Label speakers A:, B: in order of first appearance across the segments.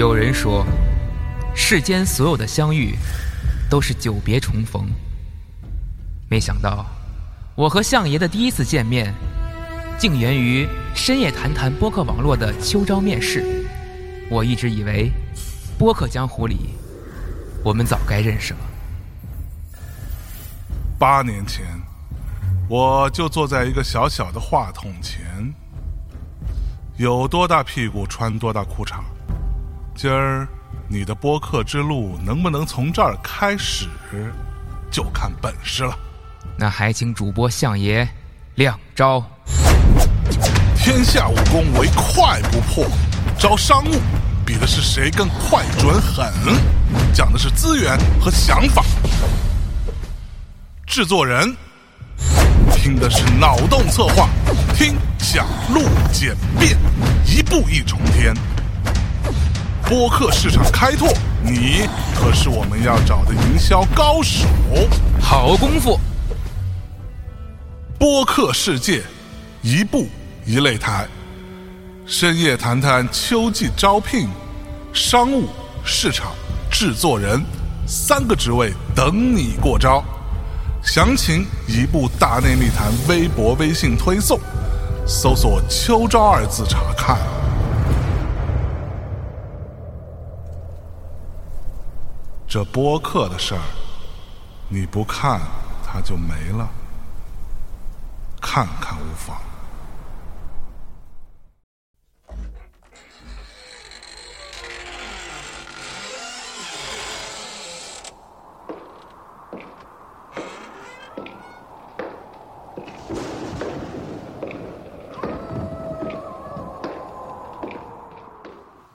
A: 有人说，世间所有的相遇都是久别重逢。没想到，我和相爷的第一次见面，竟源于深夜谈谈播客网络的秋招面试。我一直以为，播客江湖里，我们早该认识了。
B: 八年前，我就坐在一个小小的话筒前，有多大屁股穿多大裤衩。今儿你的播客之路能不能从这儿开始，就看本事了。
A: 那还请主播相爷亮招。
B: 天下武功唯快不破，招商务比的是谁更快准狠，讲的是资源和想法。制作人听的是脑洞策划，听讲录简便，一步一重天。播客市场开拓，你可是我们要找的营销高手。
A: 好功夫！
B: 播客世界，一步一擂台。深夜谈谈秋季招聘，商务、市场、制作人三个职位等你过招。详情一部大内密谈微博、微信推送，搜索“秋招”二字查看。这播客的事儿，你不看它就没了，看看无妨。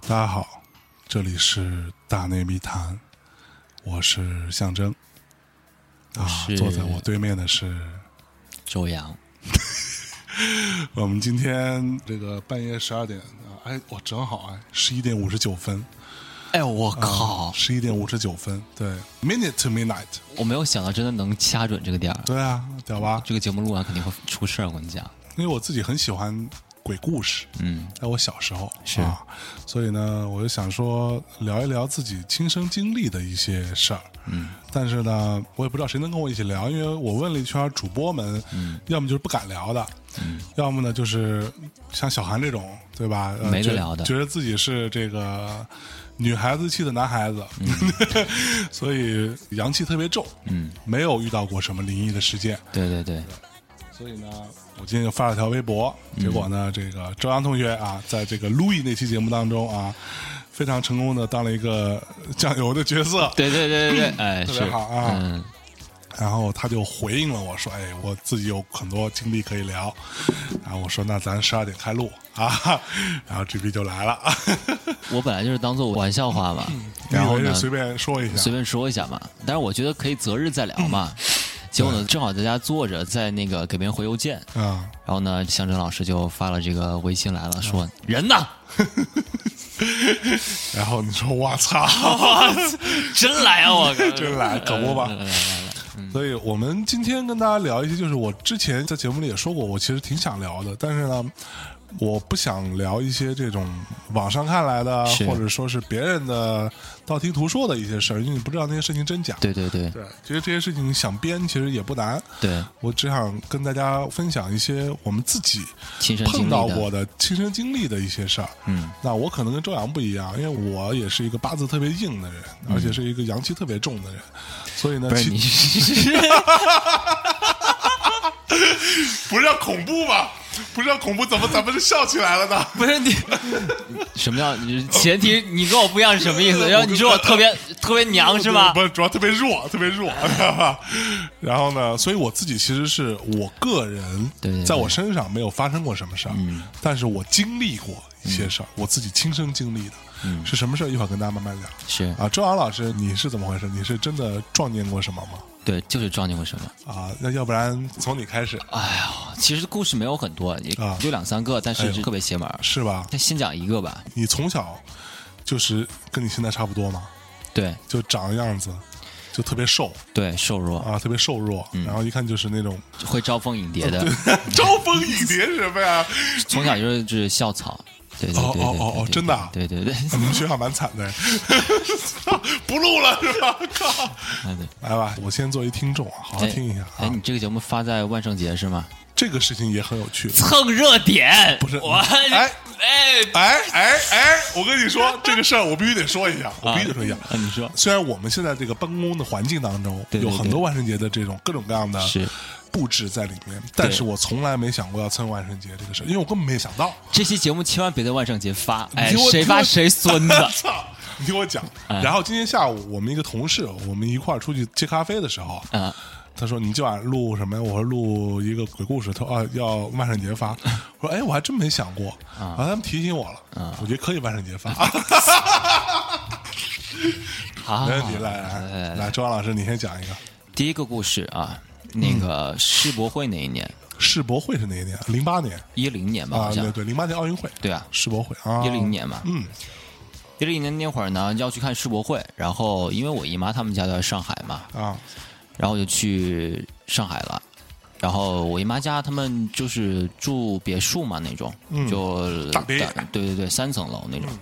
B: 大家好，这里是大内密谈，我是象征。啊，坐在我对面的是
C: 周洋，
B: 我们今天这个半夜十二点啊，哎，我正好哎，十一点五十九分，
C: 哎呦我靠！
B: 十一点五十九分，对，minute to midnight，
C: 我没有想到真的能掐准这个点儿，
B: 对啊，屌吧？
C: 这个节目录完肯定会出事儿。我跟你讲，
B: 因为我自己很喜欢鬼故事，
C: 嗯，
B: 在我小时候
C: 是。
B: 啊，所以呢，我就想说聊一聊自己亲身经历的一些事儿。
C: 嗯，
B: 但是呢，我也不知道谁能跟我一起聊，因为我问了一圈主播们，
C: 嗯，
B: 要么就是不敢聊的，
C: 嗯，
B: 要么呢就是像小韩这种，对吧？呃
C: 没得聊的。
B: 觉得自己是这个女孩子气的男孩子，所以阳气特别重，
C: 嗯，
B: 没有遇到过什么灵异的事件，
C: 对对对，
B: 所以呢，我今天就发了条微博，结果呢，这个周洋同学啊，在这个 Louis 那期节目当中啊，非常成功的当了一个酱油的角色，
C: 对对对对对，哎，
B: 特
C: 是
B: 别好啊
C: 嗯，
B: 然后他就回应了我说：“哎，我自己有很多经历可以聊。”然后我说：“那咱十二点开录啊。”然后 G B 就来了，
C: 我本来就是当做玩笑话嘛，
B: 你
C: 然后呢，
B: 以为是随便说一下
C: 随，便说一下嘛，但是我觉得可以择日再聊嘛。结果呢，正好在家坐着，在那个给别人回邮件，
B: 啊、
C: 然后呢，向真老师就发了这个微信来了，说人呢？
B: 然后你说：“我操！”
C: 真来啊！我靠
B: 真来可不吧
C: 来来来来来
B: 所以我们今天跟大家聊一些，就是我之前在节目里也说过，我其实挺想聊的，但是呢，我不想聊一些这种网上看来的，或者说是别人的道听途说的一些事儿，因为你不知道那些事情真假。
C: 对对对。
B: 对，其实这些事情想编其实也不难，
C: 对，
B: 我只想跟大家分享一些我们自己碰到，过的亲身经历的一些事儿。
C: 嗯，
B: 那我可能跟周洋不一样，因为我也是一个八字特别硬的人，而且是一个阳气特别重的人，所以呢，其
C: 不是你
B: 不是要恐怖吗？不知道恐怖，怎么咱们就笑起来了呢？
C: 不是你，什么叫你前提你跟我不一样是什么意思？然后你说我特别特别娘是吗
B: 不？是，主要特别弱，特别弱，知道吧？然后呢，所以我自己其实是我个人，在我身上没有发生过什么事儿，
C: 嗯
B: 但是我经历过一些事儿，我自己亲身经历的，
C: 嗯
B: 是什么事儿？一会儿跟大家慢慢聊。
C: 是
B: 啊，周阳老师，你是怎么回事？你是真的撞见过什么吗？
C: 对，就是撞见过什么？
B: 啊，那要不然从你开始，
C: 哎呀，其实故事没有很多，也
B: 啊
C: 就两三个，但是特别邪门儿。
B: 是吧？
C: 那先讲一个吧，
B: 你从小就是跟你现在差不多吗？
C: 对
B: 就长的样子，就特别瘦
C: 对，瘦弱
B: 啊，特别瘦弱，
C: 嗯
B: 然后一看就是那种
C: 会招蜂引蝶的，
B: 招蜂引蝶是什么呀？
C: 从小就是就是校草，对对对对
B: 哦哦哦哦真的啊
C: 对对对，
B: 你们学校蛮惨的，不录了是吧？靠！来吧，我先作为听众啊，好好
C: 哎
B: 听一下
C: 哎，
B: 啊。
C: 你这个节目发在万圣节是吗？
B: 这个事情也很有趣。
C: 蹭热点，
B: 不是
C: 我
B: 哎
C: 哎
B: 哎哎哎，我跟你说这个事儿，我必须得说一下，我必须得说一下。
C: 啊，你说
B: 虽然我们现在这个办公的环境当中有很多万圣节的这种各种各样的
C: 是
B: 布置在里面，但是我从来没想过要蹭万圣节这个事儿，因为我根本没想到。
C: 这期节目千万别在万圣节发，哎，谁发谁孙子。
B: 操！你听我讲。
C: 哎
B: 然后今天下午我们一个同事，我们一块儿出去接咖啡的时候，
C: 啊，
B: 他说：“你今晚录什么呀？”我说：“录一个鬼故事。”他说：“啊，要万圣节发。”我说：“哎，我还真没想过。”然后他们提醒我了，我觉得可以万圣节发。
C: 好，
B: 没问题，来来来，周阳老师，你先讲一个。
C: 第一个故事啊，那个世博会那一年，
B: 世博会是哪一年？零八年。
C: 一零年吧，
B: 啊，
C: 好像。
B: 对对，零八年奥运会，
C: 对啊，
B: 世博会啊，
C: 一零年嘛，
B: 嗯。
C: 一零年那会儿呢，要去看世博会，然后因为我姨妈他们家在上海嘛，
B: 啊。
C: 然后我就去上海了。然后我姨妈家他们就是住别墅嘛那种，
B: 嗯
C: 就
B: 大别野
C: 对对对，三层楼那种。嗯，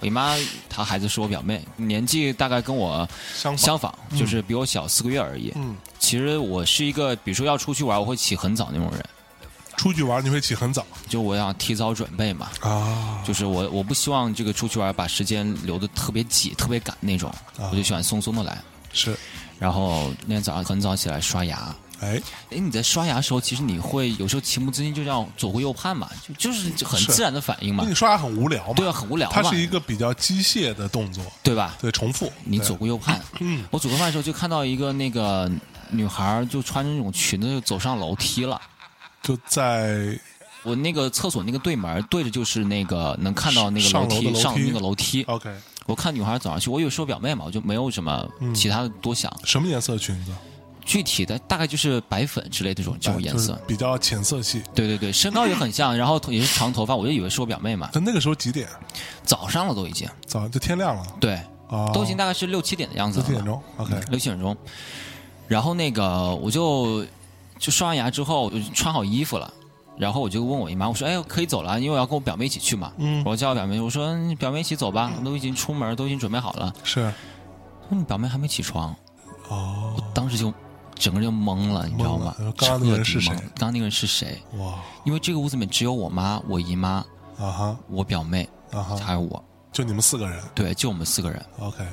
C: 我姨妈她孩子是我表妹，年纪大概跟我
B: 相
C: 相仿，就是比我小四个月而已。
B: 嗯，
C: 其实我是一个，比如说要出去玩，我会起很早那种人，
B: 出去玩你会起很早？
C: 就我想提早准备嘛。
B: 啊，
C: 就是我我不希望这个出去玩把时间留的特别挤、特别赶那种，
B: 啊。
C: 我就喜欢松松的来。
B: 是。
C: 然后那天早上很早起来刷牙，
B: 哎
C: 哎，你在刷牙的时候，其实你会有时候情不自禁就这样左顾右盼嘛，就就是很自然的反应嘛
B: 那你，刷牙很无聊嘛？
C: 对啊，很无聊嘛，
B: 它是一个比较机械的动作，
C: 对吧？
B: 对，重复。
C: 你左顾右盼，
B: 嗯
C: 我左顾右盼的时候就看到一个那个女孩儿就穿着那种裙子就走上楼梯了。
B: 就在
C: 我那个厕所那个对门对着就是那个能看到那个楼梯上那个楼梯。
B: OK
C: 我看女孩走上去，我以为是我表妹嘛，我就没有什么
B: 嗯
C: 其他的多想。
B: 什么颜色的裙子？
C: 具体的大概就是白粉之类这种这种颜色。
B: 比较浅色系。
C: 对对对，身高也很像，然后也是长头发，我就以为是我表妹嘛。
B: 但那个时候几点？
C: 早上了都已经，
B: 早就天亮了
C: 对，
B: 啊，
C: 都已经大概是六七点的样子了。
B: 六七点钟。OK
C: 六七点钟，然后那个我就就刷完牙之后，我就穿好衣服了。然后我就问我姨妈，我说：“哎，可以走了，因为我要跟我表妹一起去嘛。”
B: 嗯
C: 我叫我表妹，我说：“你表妹一起走吧，都已经出门，都已经准备好了。
B: 是”
C: 她说：“你表妹还没起床。”
B: 哦
C: 我当时就整个人就懵了，你知道吗？
B: 刚刚那个人是谁？
C: 刚刚那个人是谁？
B: 哇。
C: 因为这个屋子里面只有我妈、我姨妈、
B: 啊哈。
C: 我表妹，
B: 啊哈，
C: 还有我，
B: 就你们四个人。
C: 对，就我们四个人。
B: OK，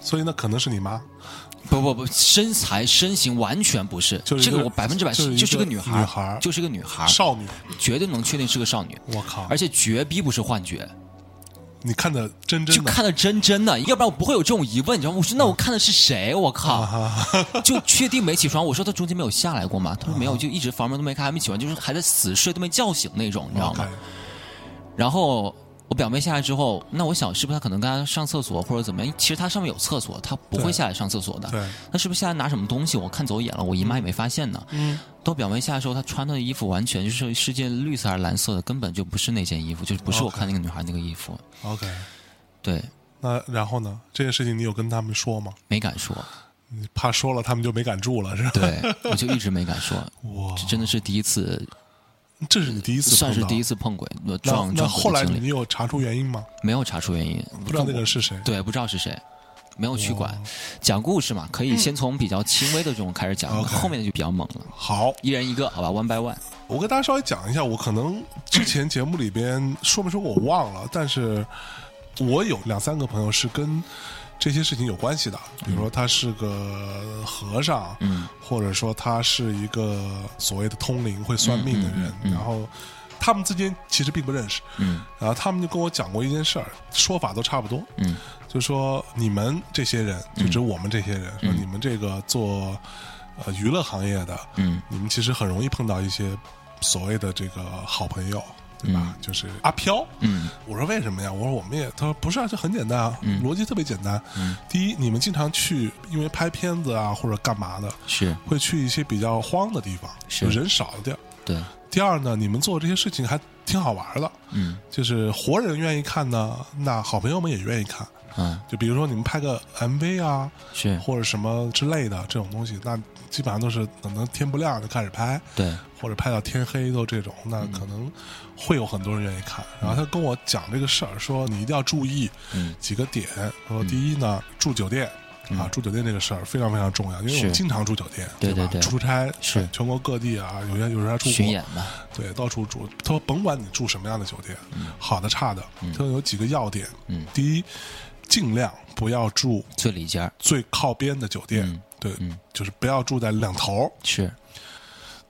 B: 所以那可能是你妈，
C: 不不不，身材身形完全不是，
B: 就是
C: 这个我百分之百
B: 就是一个
C: 就是个女孩，
B: 女孩
C: 就是个女孩，
B: 少女。
C: 绝对能确定是个少女，
B: 我靠！
C: 而且绝逼不是幻觉，
B: 你看的真真的
C: 就看的真真的，要不然我不会有这种疑问，你知道吗？我说那我看的是谁？我靠，
B: 啊
C: 就确定没起床。我说他中间没有下来过吗？他说没有，就一直房门都没开，还没起床，就是还在死睡都没叫醒那种，你知道
B: OK
C: 吗？然后我表妹下来之后，那我想是不是她可能跟她上厕所或者怎么样？其实她上面有厕所，她不会下来上厕所的。
B: 对，
C: 那是不是下来拿什么东西？我看走眼了，我姨妈也没发现呢。
B: 嗯，
C: 等我表妹下来的时候，她穿的衣服完全就是是件绿色还是蓝色的，根本就不是那件衣服，就是不是我看那个女孩那个衣服。
B: OK。
C: 对，
B: 那然后呢？这件事情你有跟他们说吗？
C: 没敢说。
B: 你怕说了他们就没敢住了，是吧？
C: 对，我就一直没敢说。
B: 哇，
C: 这真的是第一次，
B: 这是你第一次，
C: 算是第一次碰鬼，呃
B: 那那
C: 撞撞
B: 后来你有查出原因吗？
C: 没有查出原因，
B: 不知道那个人是谁。
C: 对，不知道是谁，没有去管
B: 哇。
C: 讲故事嘛，可以先从比较轻微的这种开始讲后面的就比较猛了。
B: 好，
C: 一人一个，好吧，one by one。
B: 我跟大家稍微讲一下，我可能之前节目里边说没说过我忘了，但是我有两三个朋友是跟这些事情有关系的，比如说他是个和尚，
C: 嗯，
B: 或者说他是一个所谓的通灵会算命的人，然后他们之间其实并不认识，
C: 嗯。
B: 然后他们就跟我讲过一件事儿，说法都差不多，
C: 嗯。
B: 就说你们这些人，就指我们这些人，说你们这个做呃娱乐行业的，
C: 嗯。
B: 你们其实很容易碰到一些所谓的这个好朋友，对吧？就是阿飘。
C: 嗯
B: 我说为什么呀？我说我们也，他说不是啊，这很简单啊，逻辑特别简单。
C: 嗯
B: 第一，你们经常去，因为拍片子啊或者干嘛的，
C: 是
B: 会去一些比较荒的地方，
C: 是
B: 人少的地儿。
C: 对，
B: 第二呢，你们做这些事情还挺好玩的，
C: 嗯
B: 就是活人愿意看呢，那好朋友们也愿意看。
C: 嗯，
B: 就比如说你们拍个 MV 啊，
C: 是
B: 或者什么之类的这种东西，那基本上都是可能天不亮就开始拍，
C: 对，
B: 或者拍到天黑都这种，那可能会有很多人愿意看。然后他跟我讲这个事儿，说你一定要注意
C: 嗯。
B: 几个点。说第一呢，住酒店。啊，住酒店这个事儿非常非常重要，因为我经常住酒店，
C: 对对对。
B: 出差
C: 是。
B: 全国各地啊，有些有时候还出国。
C: 巡演嘛，
B: 对，到处住。他说甭管你住什么样的酒店，好的差的，他说有几个要点。
C: 嗯。
B: 第一，尽量不要住
C: 最里间
B: 最靠边的酒店，
C: 嗯
B: 对，
C: 嗯
B: 就是不要住在两头。
C: 是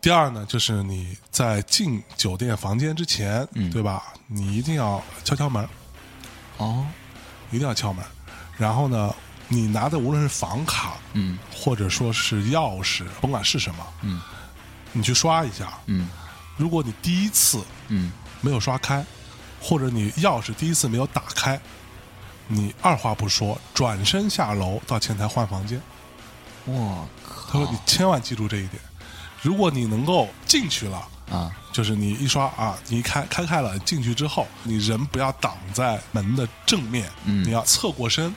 B: 第二呢，就是你在进酒店房间之前，
C: 嗯
B: 对吧？你一定要敲敲门，
C: 哦，
B: 一定要敲门。然后呢，你拿的无论是房卡，
C: 嗯
B: 或者说是钥匙，甭管是什么，
C: 嗯
B: 你去刷一下。
C: 嗯
B: 如果你第一次
C: 嗯
B: 没有刷开，或者你钥匙第一次没有打开，你二话不说转身下楼到前台换房间。
C: 我靠。
B: 他说你千万记住这一点，如果你能够进去了。
C: 啊。
B: 就是你一刷啊，你一开开开了进去之后，你人不要挡在门的正面，
C: 嗯。
B: 你要侧过身，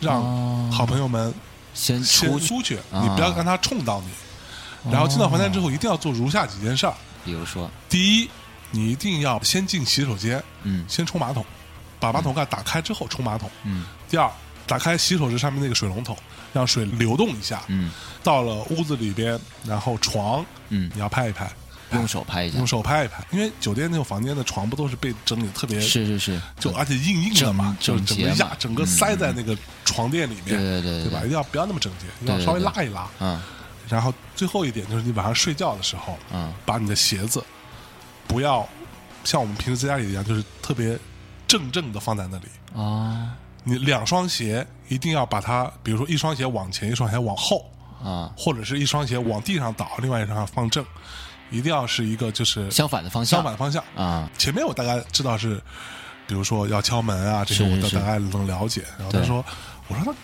B: 让
C: 哦
B: 好朋友们
C: 先
B: 先
C: 出去，
B: 出去，
C: 啊。
B: 你不要让他冲到你。然后进到房间之后，一定要做如下几件事儿：
C: 比如说。
B: 第一，你一定要先进洗手间，
C: 嗯。
B: 先冲马桶，把马桶盖打开之后冲马桶。
C: 嗯。
B: 第二，打开洗手池上面那个水龙头，让水流动一下。
C: 嗯
B: 到了屋子里边，然后床
C: 嗯
B: 你要拍一拍，
C: 用手拍一下
B: 用，手拍一拍，因为酒店那种房间的床不都是被整理得特别
C: 是是是，
B: 就而且硬硬的嘛，就
C: 整
B: 个压整个塞在那个床垫里面，
C: 对对对
B: 对吧？一定要不要那么整洁，一定要稍微拉一拉。
C: 嗯
B: 然后最后一点就是你晚上睡觉的时候，
C: 嗯
B: 把你的鞋子不要像我们平时在家里一样，就是特别正正的放在那里。
C: 啊
B: 你两双鞋一定要把它，比如说一双鞋往前，一双鞋往后，
C: 啊，
B: 或者是一双鞋往地上倒，另外一双放正，一定要是一个就是
C: 相反的方向，
B: 相反的方向。
C: 啊。
B: 前面我大概知道是，比如说要敲门啊，这些我
C: 是是。是
B: 大大概能了解。然后他说，我说他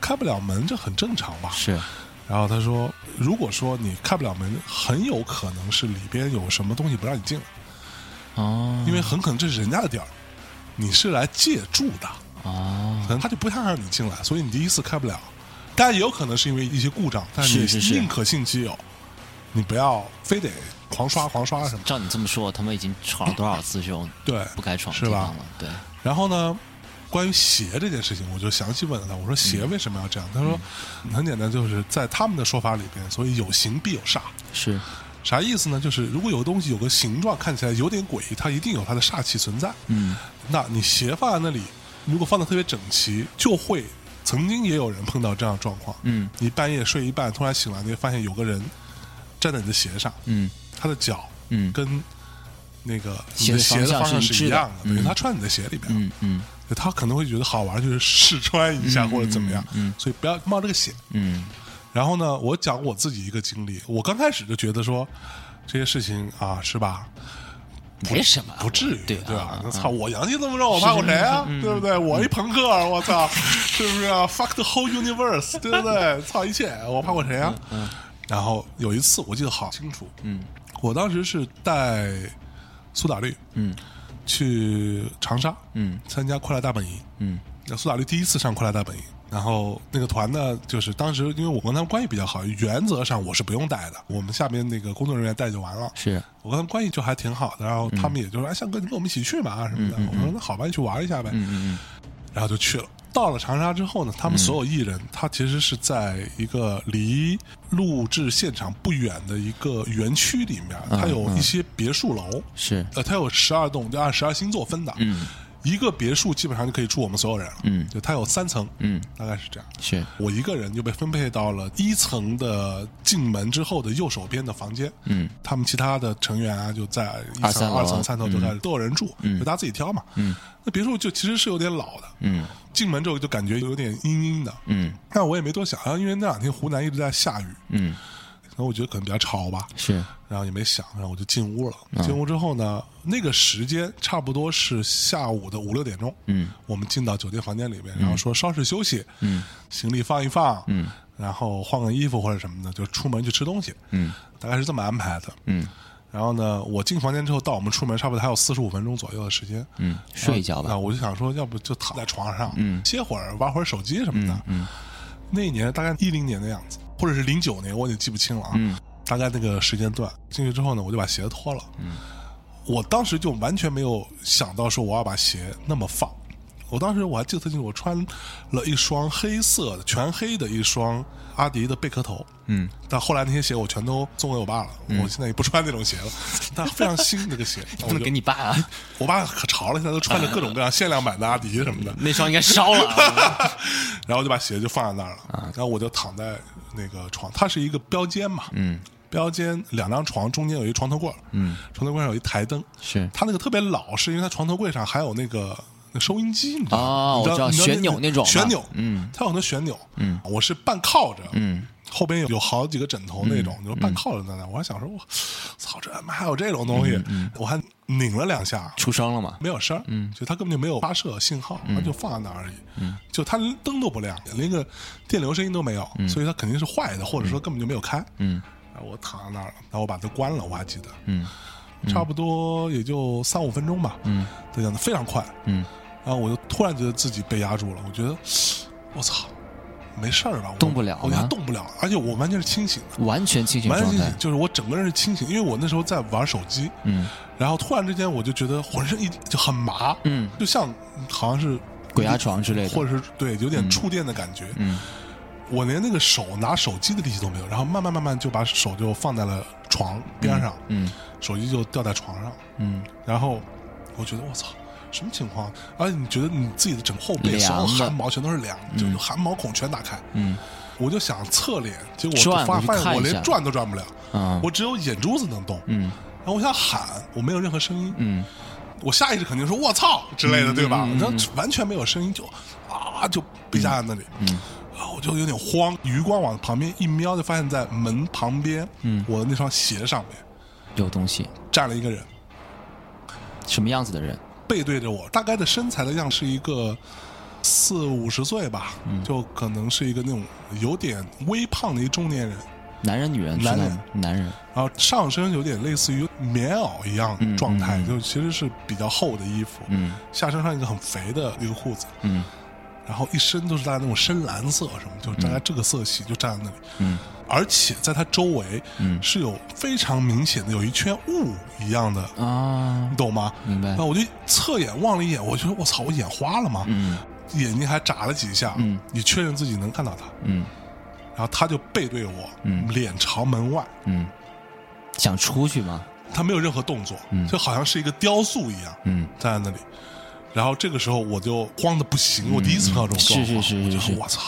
B: 开不了门，这很正常吧？
C: 是。
B: 然后他说，如果说你开不了门，很有可能是里边有什么东西不让你进。来，
C: 哦。
B: 因为很可能这是人家的地儿，你是来借住的，
C: 哦
B: 可能他就不想让你进来，所以你第一次开不了。当然也有可能是因为一些故障，但你
C: 是是是
B: 宁可信其有，你不要非得狂刷狂刷什么。
C: 照你这么说，他们已经闯了多少次这种
B: 对，
C: 不该闯的
B: 是吧
C: 地方了？对，
B: 然后呢，关于鞋这件事情，我就详细问了他，我说鞋为什么要这样？他说很简单，就是在他们的说法里边，所以有形必有煞。
C: 是
B: 啥意思呢？就是如果有个东西有个形状看起来有点诡异，它一定有它的煞气存在。
C: 嗯
B: 那你鞋放在那里，如果放的特别整齐，就会曾经也有人碰到这样的状况。
C: 嗯。
B: 你半夜睡一半，突然醒来，你会发现有个人站在你的鞋上，
C: 嗯。
B: 他的脚
C: 嗯。
B: 跟那个你
C: 鞋的
B: 的鞋的
C: 方向是一
B: 样的，等于
C: 嗯
B: 他穿你的鞋里边。
C: 嗯嗯。
B: 他可能会觉得好玩，就是试穿一下
C: 嗯
B: 或者怎么样，
C: 嗯嗯。
B: 所以不要冒这个险。
C: 嗯。
B: 然后呢，我讲我自己一个经历，我刚开始就觉得说这些事情啊，是吧？
C: 没什么，
B: 不至于，
C: 对
B: 对吧
C: 啊？
B: 那操，我洋气这么肉，我怕过谁啊？
C: 嗯
B: 对不对？我一朋克，我操，是不是啊？Fuck the whole universe，对不对？操一切，我怕过谁啊？然后有一次我记得好清楚，
C: 嗯
B: 我当时是带苏打绿
C: 嗯
B: 去长沙，
C: 嗯
B: 参加快乐大本营。
C: 嗯
B: 那苏打绿第一次上快乐大本营，然后那个团呢，就是当时因为我跟他们关系比较好，原则上我是不用带的，我们下边那个工作人员带就完了。
C: 是
B: 我跟他们关系就还挺好的，然后他们也就说：“哎，向哥，你跟我们一起去嘛什么的。我说：“那好吧，你去玩一下呗。
C: 嗯嗯
B: 然后就去了。到了长沙之后呢，他们所有艺人，他其实是在一个离录制现场不远的一个园区里面，他有一些别墅楼，
C: 是
B: 呃，他有十二栋，就按十二星座分的。
C: 嗯
B: 一个别墅基本上就可以住我们所有人了。
C: 嗯
B: 就它有三层，
C: 嗯
B: 大概是这样。
C: 是
B: 我一个人就被分配到了一层的进门之后的右手边的房间。
C: 嗯
B: 他们其他的成员啊，就在一层、
C: 二
B: 层、三层都开始都有人住，
C: 嗯
B: 就大家自己挑嘛。
C: 嗯
B: 那别墅就其实是有点老的，
C: 嗯
B: 进门之后就感觉有点阴阴的。
C: 嗯
B: 但我也没多想，然后因为那两天湖南一直在下雨，
C: 嗯
B: 然后我觉得可能比较吵吧，
C: 是
B: 然后也没想，然后我就进屋了。
C: 嗯
B: 进屋之后呢，那个时间差不多是下午的五六点钟。
C: 嗯
B: 我们进到酒店房间里面，然后说稍事休息，
C: 嗯
B: 行李放一放，
C: 嗯
B: 然后换个衣服或者什么的，就出门去吃东西，
C: 嗯
B: 大概是这么安排的。
C: 嗯
B: 然后呢，我进房间之后到我们出门差不多还有四十五分钟左右的时间，
C: 嗯，睡一觉吧
B: 那。我就想说，要不就躺在床上，
C: 嗯
B: 歇会儿，玩会儿手机什么的。
C: 嗯
B: 那一年大概一零年的样子，或者是零九年，我已经记不清了啊。
C: 嗯
B: 大概那个时间段进去之后呢，我就把鞋脱了。嗯，我当时就完全没有想到说我要把鞋那么放。我当时我还记得特清楚，我穿了一双黑色的全黑的一双阿迪的贝壳头。
C: 嗯，
B: 但后来那些鞋我全都送给我爸了，我现在也不穿那种鞋了。但非常新那个鞋，
C: 不能给你爸啊，
B: 我爸可潮了，现在都穿着各种各样限量版的阿迪什么的。
C: 那双应该烧了啊。
B: 然后就把鞋就放在那儿了，然后我就躺在那个床，它是一个标间嘛，
C: 嗯
B: 标间两张床中间有一床头柜，
C: 嗯，
B: 床头柜上有一台灯，
C: 是
B: 它那个特别老，是因为它床头柜上还有那个那收音机，你知道吗？
C: 我知道旋钮
B: 那
C: 那种
B: 旋钮，
C: 嗯，
B: 它有那旋钮，
C: 嗯，
B: 我是半靠着，
C: 嗯，
B: 后边有有好几个枕头那种，就是半靠着在那，我还想说，我操，这他妈还有这种东西，我还拧了两下，
C: 出声了吗？
B: 没有声，嗯，就它根本就没有发射信号，它就放在那而已，嗯，就它连灯都不亮，连个电流声音都没有，所以它肯定是坏的，或者说根本就没有开，
C: 嗯。
B: 然后我躺在那儿了，然后我把它关了，我还记得，
C: 嗯
B: 差不多也就三五分钟吧，
C: 嗯
B: 这样的非常快，
C: 嗯，
B: 然后我就突然觉得自己被压住了，我觉得我操，没事儿吧？我
C: 动不了
B: 我觉得动不了，而且我完全是清醒的。
C: 完全清醒
B: 完全清醒，。就是我整个人是清醒，因为我那时候在玩手机，
C: 嗯
B: 然后突然之间我就觉得浑身一就很麻，
C: 嗯，
B: 就像好像是
C: 鬼压床之类的
B: 或者是对有点触电的感觉。
C: 嗯
B: 我连那个手拿手机的力气都没有，然后慢慢慢慢就把手就放在了床边上，
C: 嗯
B: 手机就掉在床上，
C: 嗯
B: 然后我觉得我操。什么情况？而且你觉得你自己的整个后背、所有汗毛全都是凉，就是汗毛孔全打开。
C: 嗯
B: 我就想侧脸，结果发发现我连转都转不了，
C: 啊
B: 我只有眼珠子能动。
C: 嗯
B: 然后我想喊，我没有任何声音。
C: 嗯
B: 我下意识肯定说“我操”之类的，对吧？
C: 那嗯
B: 然后完全没有声音，就啊就被压在那里。嗯，然后我就有点慌，余光往旁边一瞄，就发现在门旁边，嗯，我的那双鞋上面
C: 有东西，
B: 站了一个人，
C: 什么样子的人？
B: 背对着我，大概的身材的样是一个四五十岁吧，
C: 嗯。
B: 就可能是一个那种有点微胖的一中年人，
C: 男人女人？
B: 男人。
C: 男人。
B: 然后上身有点类似于棉袄一样
C: 嗯
B: 状态，
C: 嗯嗯。
B: 就其实是比较厚的衣服，
C: 嗯。
B: 下身上一个很肥的一个裤子，
C: 嗯
B: 然后一身都是大家那种深蓝色什么，就大家这个色系就站在那里，
C: 嗯。
B: 而且在它周围
C: 嗯。
B: 是有非常明显的有一圈雾一样的，
C: 啊。
B: 你，懂吗？
C: 明白。
B: 那我就侧眼望了一眼，我觉得我操，我眼花了吗？
C: 嗯。
B: 眼睛还眨了几下，
C: 嗯。
B: 你确认自己能看到他，
C: 嗯。
B: 然后他就背对我，
C: 嗯。
B: 脸朝门外，
C: 嗯，想出去吗？
B: 他没有任何动作，
C: 嗯。
B: 就好像是一个雕塑一样，
C: 嗯。
B: 站在那里。然后这个时候我就慌的不行，我第一次碰到这种状况，
C: 是是是是
B: 我就是
C: 是。
B: 我操，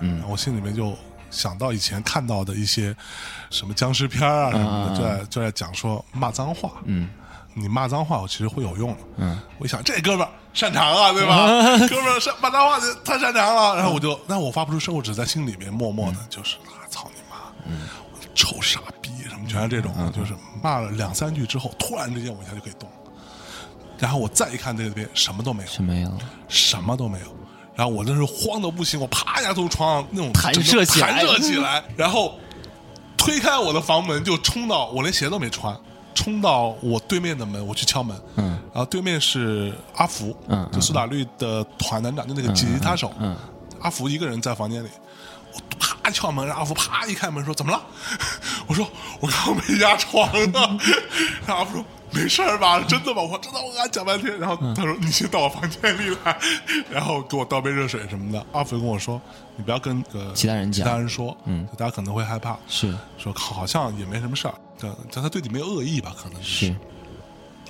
C: 嗯。
B: 我心里面就想到以前看到的一些什么僵尸片啊什么的，就在就在讲说骂脏话，
C: 嗯。
B: 你骂脏话我其实会有用的。
C: 嗯。
B: 我一想这哥们儿擅长啊，对吧？哥们儿擅骂脏话就太擅长了，然后我就，那我发不出声，我只在心里面默默的，就是啊，操你妈，嗯。臭傻逼什么，全是这种，就是骂了两三句之后，突然之间我一下就可以动了，然后我再一看那边什么都没有，
C: 什么呀？
B: 什么都没有。然后我那时候慌的不行，我啪一下从床上那种
C: 弹射起来
B: 弹射起来，然后推开我的房门就冲到，我连鞋都没穿，冲到我对面的门，我去敲门，
C: 嗯，
B: 然后对面是阿福，
C: 嗯
B: 就苏打绿的团团长，就那个吉他手，
C: 嗯
B: 阿福一个人在房间里，我啪敲门，然后阿福啪一开门说怎么了？我说我刚刚被压床呢，然后阿福说。没事儿吧？真的吗？我真的，我跟他讲半天，然后他说：“你先到我房间里来，然后给我倒杯热水什么的。”阿福跟我说：“你不要跟呃
C: 其他人讲
B: 其他人说，
C: 嗯，
B: 大家可能会害怕。
C: 是
B: 说好像也没什么事儿，但但他对你没有恶意吧？可能
C: 是，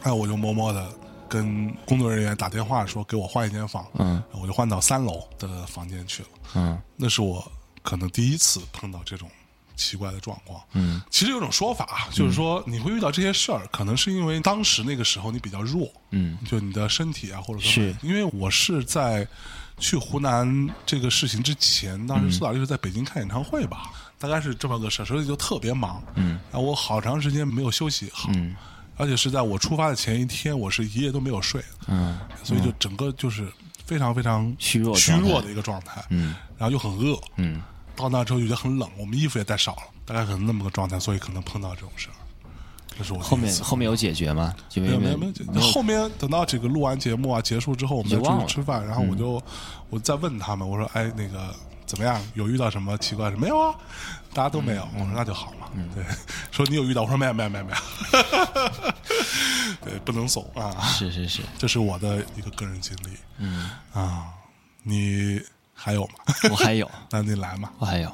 B: 哎，我就默默的跟工作人员打电话说给我换一间房，
C: 嗯
B: 我就换到三楼的房间去了。
C: 嗯
B: 那是我可能第一次碰到这种奇怪的状况。
C: 嗯，
B: 其实有种说法啊，就是说你会遇到这些事儿，可能是因为当时那个时候你比较弱，
C: 嗯，
B: 就你的身体啊，或者说
C: 是。
B: 因为我是在去湖南这个事情之前，当时苏打绿是在北京开演唱会吧，大概是这么个事儿，所以就特别忙，
C: 嗯，
B: 然后我好长时间没有休息好，
C: 嗯，
B: 而且是在我出发的前一天，我是一夜都没有睡，
C: 嗯。
B: 所以就整个就是非常非常
C: 虚弱
B: 虚弱的一个状态，
C: 嗯，
B: 然后又很饿，
C: 嗯
B: 到那之后就觉得很冷，我们衣服也带少了，大概可能那么个状态，所以可能碰到这种事儿。这是我
C: 后面后面有解决吗？就
B: 没有没有没有，
C: 没有
B: 后面等到这个录完节目啊结束之后，我们出去吃饭，然后我就、我再问他们，我说哎那个怎么样？有遇到什么奇怪的事？没有啊，大家都没有。
C: 嗯
B: 我说那就好嘛。对，说你有遇到？我说没有没有没有没有。对，不能怂啊，
C: 是是是，
B: 这是我的一个个人经历。嗯啊，你还有吗？
C: 我还有
B: 那你来嘛。
C: 我还有，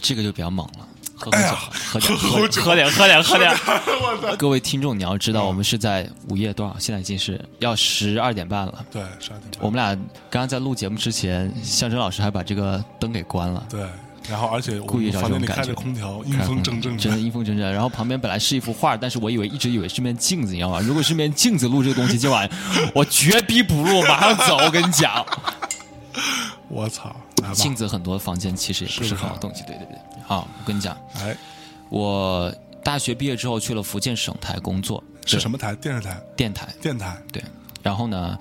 C: 这个就比较猛了。喝
B: 哎
C: 喝酒，喝点，
B: 喝
C: 点，喝点，喝点。各位听众，你要知道，我们是在午夜多少？现在已经是要十二点半了。
B: 对，十二点半
C: 我们俩刚刚在录节目之前，向征老师还把这个灯给关了。
B: 对，然后而且
C: 故意
B: 们
C: 找这种感
B: 觉开着
C: 觉
B: 空调，阴风阵阵
C: 真的
B: 的。
C: 阴风阵阵。然后旁边本来是一幅画，但是我以为一直以为是面镜子，你知道吗？如果是面镜子录这个东西，今晚我绝逼不录，马上走。我跟你讲，
B: 我操，
C: 镜子很多房间其实也不是
B: 是不是
C: 好的东西。对对对，好，我跟你讲，
B: 哎，
C: 我大学毕业之后去了福建省台工作，
B: 是什么台？电视台、
C: 电台。
B: 电台。
C: 对，然后呢，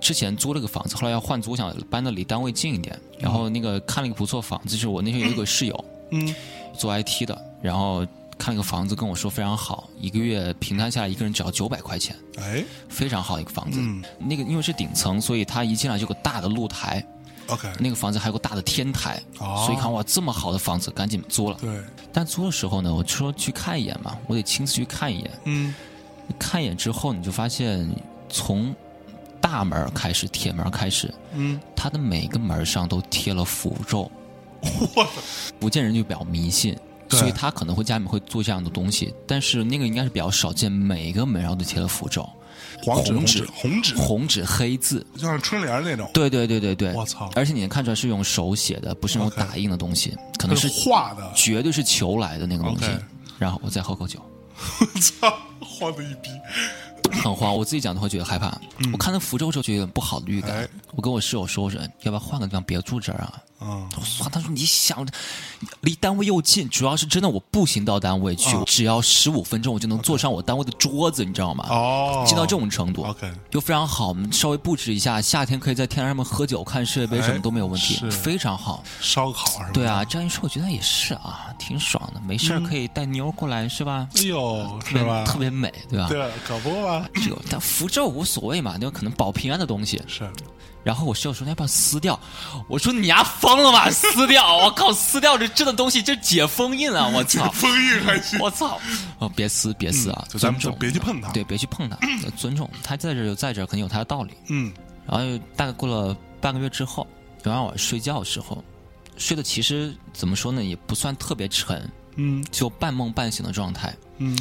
C: 之前租了个房子，后来要换租，我想搬的离单位近一点。然后那个看了一个不错房子，就是我那时候有一个室友
B: 嗯，
C: 做 IT 的，然后看了个房子跟我说非常好，一个月平摊下来一个人只要九百块钱，
B: 哎
C: 非常好一个房子。
B: 嗯
C: 那个因为是顶层，所以它一进来就有个大的露台，
B: ，OK，
C: 那个房子还有个大的天台，
B: 哦。
C: 所以看哇这么好的房子，赶紧租了。
B: 对，
C: 但租的时候呢，我就说去看一眼嘛，我得亲自去看一眼。
B: 嗯，
C: 看一眼之后，你就发现从大门儿开始，铁门儿开始，
B: 嗯，
C: 它的每个门儿上都贴了符咒。
B: 我
C: 福建人就比较迷信，所以他可能会家里面会做这样的东西，但是那个应该是比较少见，每个门上都贴了符咒，
B: 黄纸、
C: 红
B: 纸、红纸，
C: 红纸黑字。
B: 就像春联那种，
C: 对对对对对，
B: 我操
C: 而且你能看出来是用手写的，不是那种打印的东西，可能是
B: 是画的。
C: 绝对是求来的那个东西。然后我再喝口酒，
B: 我操，慌的一逼。
C: 很慌，我自己讲的话觉得害怕。我看到福州之后就有点不好的预感。我跟我室友说，我说要不要换个地方，别住这儿啊？
B: 嗯，
C: 我说他说你想，离单位又近，主要是真的我步行到单位去，
B: 嗯
C: 只要十五分钟我就能坐上我单位的桌子，你知道吗？
B: 哦，
C: 近到这种程度
B: OK
C: 就非常好。我们稍微布置一下，夏天可以在天台上面喝酒、看世界杯，
B: 哎
C: 什么都没有问题，
B: 是
C: 非常好。
B: 烧烤是吧？
C: 对啊，这样一说，我觉得也是啊，挺爽的，没事可以带妞过来，是吧？
B: 哎呦，
C: 特别
B: 是吧？
C: 特别美，对吧？
B: 对，可不嘛，
C: 这个但符咒无所谓嘛，那个可能保平安的东西。
B: 是
C: 然后我室友说：“你要不要撕掉？”我说：“你丫疯了吧？撕掉！我靠，撕掉这这的东西，这解封印啊！我操！
B: 封印还行。
C: 我操！哦，别撕，别撕啊！
B: 就咱们就别去碰它
C: 对，别去碰它，要尊重。它在这就在这，肯定有它的道理。
B: 嗯
C: 然后大概过了半个月之后，有晚我睡觉的时候，睡的其实怎么说呢，也不算特别沉，
B: 嗯
C: 就半梦半醒的状态。
B: 嗯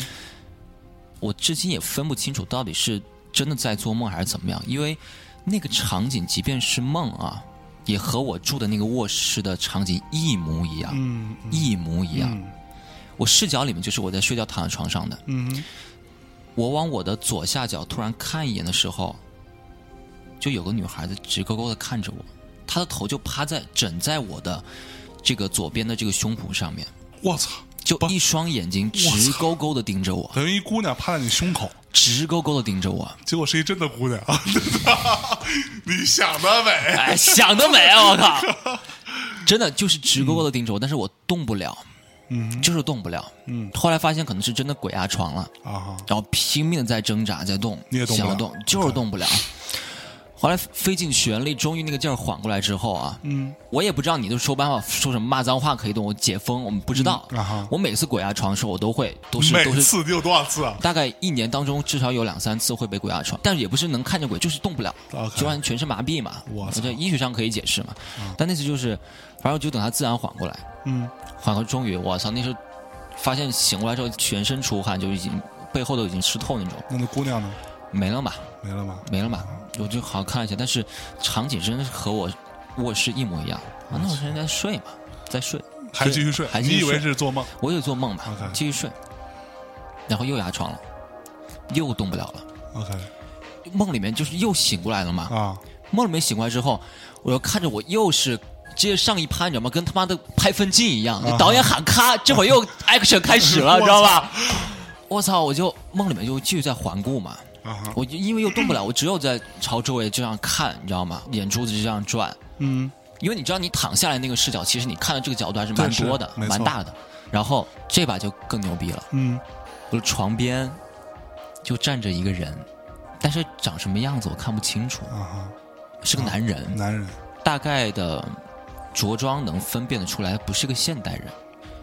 C: 我至今也分不清楚到底是真的在做梦还是怎么样，因为那个场景即便是梦啊，也和我住的那个卧室的场景一模一样，
B: 嗯
C: 一模一样。
B: 嗯
C: 我视角里面就是我在睡觉躺在床上的，
B: 嗯
C: 我往我的左下角突然看一眼的时候，就有个女孩子直勾勾的看着我，她的头就趴在枕在我的这个左边的这个胸脯上面，
B: 我操，
C: 就一双眼睛直勾勾的盯着我，
B: 等于一姑娘趴在你胸口，
C: 直勾勾的盯着我。
B: 结果是一真的姑娘。你想得美，
C: 哎，想得美啊！我靠，真的就是直勾勾的盯着我，但是我动不了，
B: 嗯。
C: 就是动不了。
B: 嗯。
C: 后来发现可能是真的鬼压床了，
B: 啊，
C: 然后拼命的在挣扎，在动，
B: 你也动不了。
C: 想要动，就是动不了。后来费尽全力，终于那个劲儿缓过来之后啊，
B: 嗯
C: 我也不知道你都说办法说什么骂脏话可以动，我解封，我们不知道。
B: 嗯啊哈
C: 我每次鬼压床的时候，我都会都是
B: 每
C: 都是
B: 次你有多少次啊？
C: 大概一年当中至少有两三次会被鬼压床，但是也不是能看见鬼，就是动不了就完全全身麻痹嘛。
B: 我操
C: 这医学上可以解释嘛。但那次就是，反正就等他自然缓过来，
B: 嗯
C: 缓过终于，我操，那时候发现醒过来之后全身出汗，就已经背后都已经湿透那种，
B: 那那姑娘呢？
C: 没了嘛，
B: 没了吧？
C: 没了嘛。我就好好看了一下，但是场景真的是和我卧室一模一样啊。那我现在在睡嘛，在睡，
B: 还继续睡？
C: 还继续
B: 你以为是做梦？
C: 我也做梦嘛
B: OK
C: 继续睡，然后又压床了，又动不了了。
B: OK
C: 梦里面就是又醒过来了嘛，
B: 啊，
C: 梦里面醒过来之后，我又看着我又是接着上一趴，你知道吗？跟他妈的拍分镜一样，导演喊咔，这会儿又 action 开始了，你知道吧？我操！我就梦里面就继续在环顾嘛，
B: 啊，
C: 我就因为又动不了，我只有在朝周围这样看，你知道吗？眼珠子就这样转，
B: 嗯。
C: 因为你知道你躺下来那个视角，其实你看的这个角度还是蛮多的，蛮大的。然后这把就更牛逼了，
B: 嗯。
C: 我的床边就站着一个人，但是长什么样子我看不清楚，
B: 啊哈，
C: 是个男人，
B: 男人，
C: 大概的着装能分辨得出来，不是个现代人，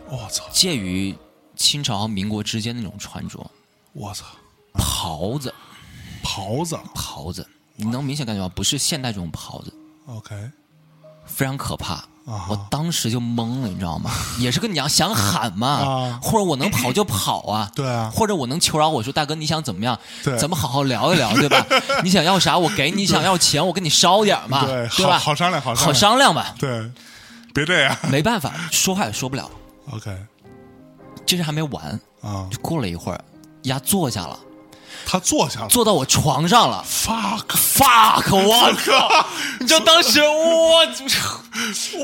B: 我操，
C: 介于清朝和民国之间那种穿着，
B: 我操，
C: 袍子，
B: 袍子。
C: 袍子，你能明显感觉到不是现代这种袍子
B: ，，OK，
C: 非常可怕。
B: 啊
C: 我当时就懵了，你知道吗？也是个娘想喊嘛，
B: 啊。
C: 或者我能跑就跑啊，
B: 对啊。
C: 或者我能求饶我说大哥你想怎么样？
B: 对。
C: 咱们好好聊一聊，对吧？你想要啥我给你，想要钱我给你烧点嘛，
B: 对，
C: 对吧？
B: 好好商量，好
C: 好
B: 商
C: 商量吧，
B: 对，别这样。
C: 没办法，说话也说不了。
B: ，OK，
C: 这事还没完，
B: 啊，
C: 就过了一会儿，丫坐下了，
B: 他坐下了
C: 坐到我床上了。，fuck，fuck！我靠！你知道当时我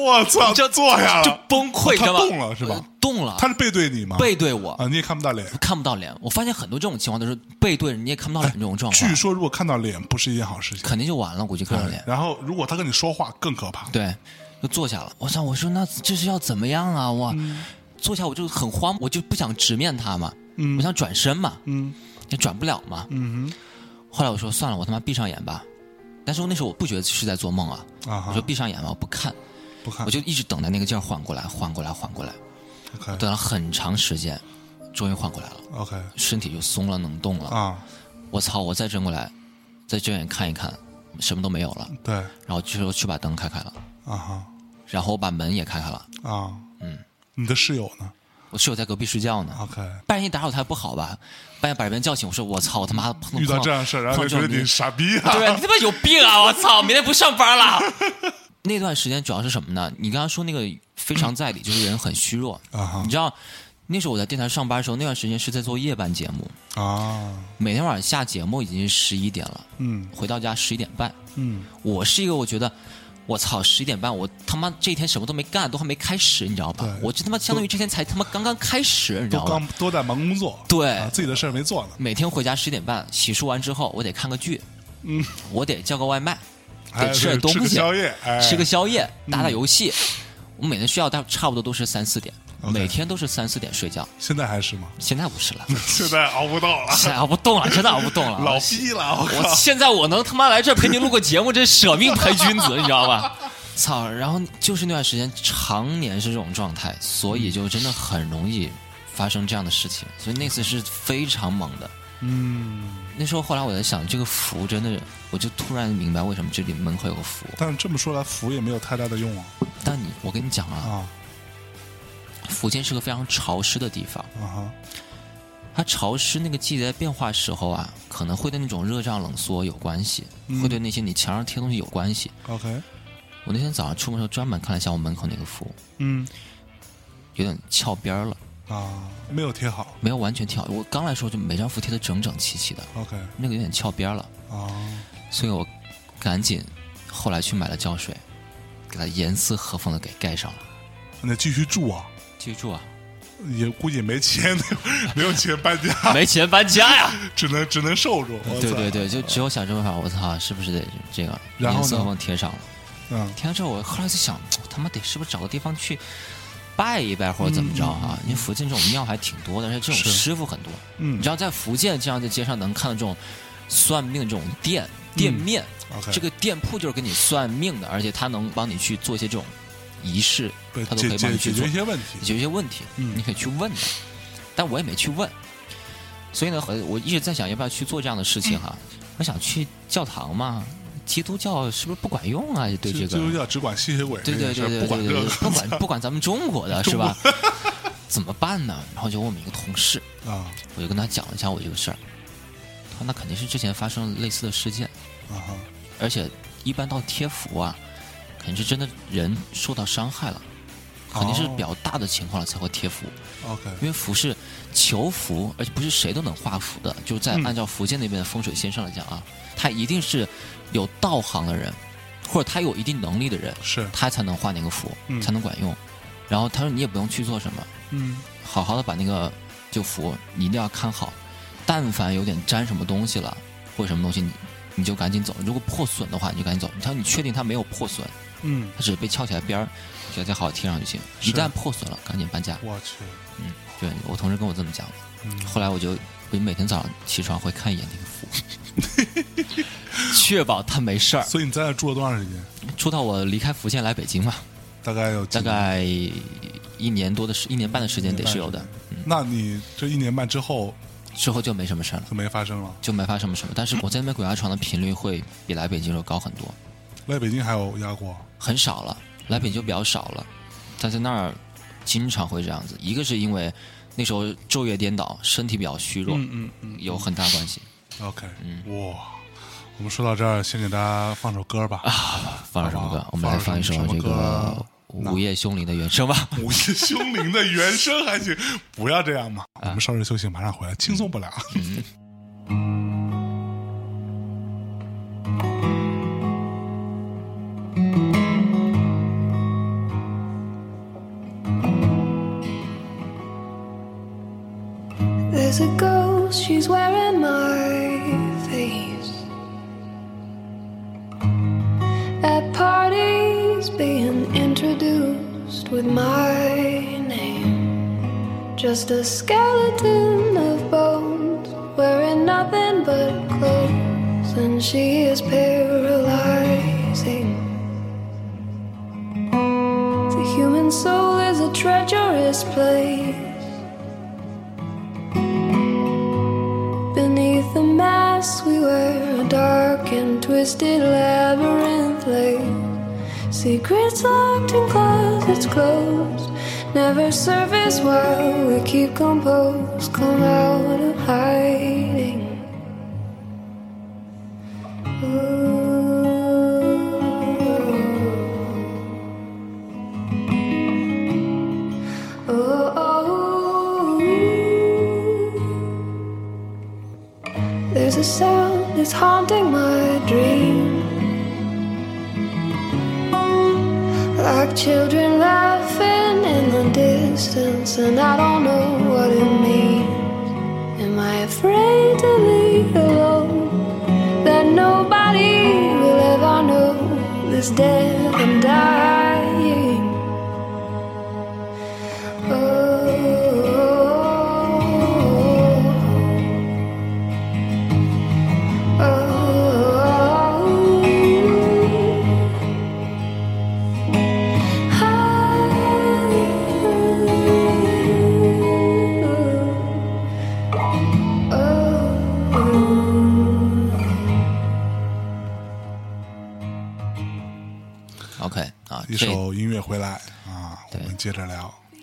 B: 我操，
C: 就
B: 坐下了就，
C: 崩溃，
B: 他
C: 知道吧？
B: 动了是吧
C: 呃动了，
B: 他是背对你吗？
C: 背对我，
B: 啊，你也看不到脸。
C: 看不到脸。我发现很多这种情况都是背对着你也看不到脸这种状况，
B: 据说如果看到脸不是一件好事情。
C: 肯定就完了，估计看到脸。
B: 然后如果他跟你说话更可怕。
C: 对，就坐下了。我操！我说那这是要怎么样啊？我、
B: 嗯
C: 坐下我就很慌，我就不想直面他嘛，
B: 嗯
C: 我想转身嘛，
B: 嗯
C: 也转不了嘛。
B: 嗯哼
C: 后来我说算了，我他妈闭上眼吧。但是我那时候我不觉得是在做梦啊，
B: 啊哈
C: 我说，闭上眼吧，我不看，
B: 不看
C: 我就一直等待那个劲儿缓过来，缓过来，缓过来
B: ，OK
C: 等了很长时间，终于缓过来了
B: ，OK
C: 身体就松了，能动了。
B: 啊，
C: 我操！我再睁过来，再睁眼看一看，什么都没有了。
B: 对
C: 然后这时候去把灯开开了，
B: 啊哈
C: 然后我把门也开开了。
B: 啊，
C: 嗯，
B: 你的室友呢
C: 我室友在隔壁睡觉呢
B: ，？OK，
C: 半夜打扰他不好吧？半夜把人叫醒，我说我操，我他妈碰
B: 遇到这样事儿，然后就觉得你傻逼啊。
C: 对，你他妈有病啊！我操，明天不上班了。那段时间主要是什么呢？你刚刚说那个非常在理，就是人很虚弱。你知道，那时候我在电台上班的时候，那段时间是在做夜班节目，
B: 啊，
C: 每天晚上下节目已经是十一点了，
B: 嗯
C: 回到家十一点半。
B: 嗯
C: 我是一个我觉得，我操，十一点半，我他妈这一天什么都没干，都还没开始，你知道吧
B: 对？
C: 我这他妈相当于这天才他妈刚刚开始，你知
B: 都
C: 道吧
B: 刚？都在忙工作，
C: 对
B: 啊，自己的事儿没做呢。
C: 每天回家十点半洗漱完之后，我得看个剧，
B: 嗯，
C: 我得叫个外卖，
B: 哎
C: 得吃点东
B: 吃个
C: 西，
B: 宵夜，哎，
C: 吃个宵夜，打打游戏。我每天需要大差不多都是三四点每天都是三四点睡觉。
B: 现在还是吗？
C: 现在不是了，
B: 现在熬不到了，
C: 现在熬不动了，真的熬不动了。
B: 老逼了，我
C: 我！现在我能他妈来这儿陪你录个节目，真舍命陪君子，你知道吧？操！然后就是那段时间常年是这种状态，所以就真的很容易发生这样的事情。所以那次是非常猛的。
B: 嗯，
C: 那时候后来我在想，这个符真的，我就突然明白为什么这里门口有个符。
B: 但是这么说来，符也没有太大的用啊
C: 但你，我跟你讲啊，
B: 啊
C: 福建是个非常潮湿的地方，
B: 啊哈。
C: 它潮湿那个季节的变化时候啊，可能会对那种热胀冷缩有关系，
B: 嗯。
C: 会对那些你墙上贴东西有关系。
B: ，OK，
C: 我那天早上出门的时候专门看了一下我门口那个符，
B: 嗯。
C: 有点翘边儿了，
B: 啊，没有贴好。
C: 没有完全贴好。我刚来的时候就每张符贴的整整齐齐的
B: ，，OK。
C: 那个有点翘边儿了，
B: 啊，
C: 所以我赶紧后来去买了胶水，给它严丝合缝的给盖上了。
B: 那继续住啊，
C: 记住啊，
B: 也估计没钱，没有钱搬家，
C: 没钱搬家呀！
B: 只能只能受住。
C: 对对对，就只有想这么法，我操，是不是得这个
B: 然后呢
C: 严丝合缝贴上了？
B: 嗯
C: 贴上之后，我后来就想，我他妈得是不是找个地方去拜一拜，或者怎么着啊？因为福建这种庙还挺多的，而且这种师傅很多。
B: 嗯
C: 你知道，在福建这样在街上能看到这种算命的这种店店面，这个店铺就是给你算命的，而且他能帮你去做一些这种仪式，他都可以帮你去做
B: 决一些问题。
C: 解决一些问题，
B: 嗯
C: 你可以去问的。但我也没去问，所以呢，我我一直在想要不要去做这样的事情哈、我想去教堂嘛，基督教是不是不管用啊？对这个
B: 基督，教只管吸血鬼
C: 对对对对对对，不管不管咱们中国的 是吧？怎么办呢？然后就问我们一个同事，
B: 啊
C: 我就跟他讲了一下我这个事儿，他说那肯定是之前发生了类似的事件，
B: 啊
C: 而且一般到贴符啊，肯定是真的人受到伤害了，肯定是
B: 哦
C: 比较大的情况了才会贴符。
B: ，OK，
C: 因为符是求符，而且不是谁都能画符的。就是在
B: 嗯
C: 按照福建那边的风水先生来讲啊，他一定是有道行的人，或者他有一定能力的人，
B: 是
C: 他才能画那个符，
B: 嗯
C: 才能管用。然后他说你也不用去做什么，
B: 嗯
C: 好好的把那个就符你一定要看好，但凡有点沾什么东西了或者什么东西，你你就赶紧走；如果破损的话，你就赶紧走。他说你确定它没有破损，
B: 嗯，
C: 它只是被翘起来边儿，就再好好贴上就行。一旦破损了，赶紧搬家。
B: 我去，
C: 嗯，对我同事跟我这么讲的。
B: 嗯
C: 后来我就我每天早上起床会看一眼那个符，确保它没事儿。
B: 所以你在那住了多长时间？
C: 住到我离开福建来北京嘛，
B: 大概有
C: 大概一年多的时，一年半的时间得是有的。嗯，
B: 那你这一年半之后
C: 之后就没什么事儿了，
B: 就没发生了？
C: 就没发生什么什么。但是我在那边鬼压床的频率会比来北京时候高很多，
B: 来北京还有压过？
C: 很少了，来北京就比较少了，但在那儿经常会这样子。一个是因为那时候昼夜颠倒，身体比较虚弱，
B: 嗯嗯嗯
C: 有很大关系。
B: ，OK，哇，
C: 嗯
B: 我们说到这儿，先给大家放首歌吧。
C: 啊放什么歌？我们来放一首这个《午夜凶铃》的原声吧。
B: 午夜凶铃的原声还行，不要这样嘛。
C: 啊
B: 我们稍事休息，马上回来，轻松不了。
C: 嗯
D: with my name. Just a skeleton of bones, wearing nothing but clothes, and she is paralyzing. The human soul is a treacherous place. Beneath the mask we wear, a dark and twisted labyrinth lay. Secrets locked in closets closed, never surface while we keep composed. Come out of hiding. Ooh. Oh, oh, oh. there's a sound that's haunting my Children laughing in the distance, and I don't know what it means. Am I afraid to leave alone? That nobody will ever know this death I'm dying.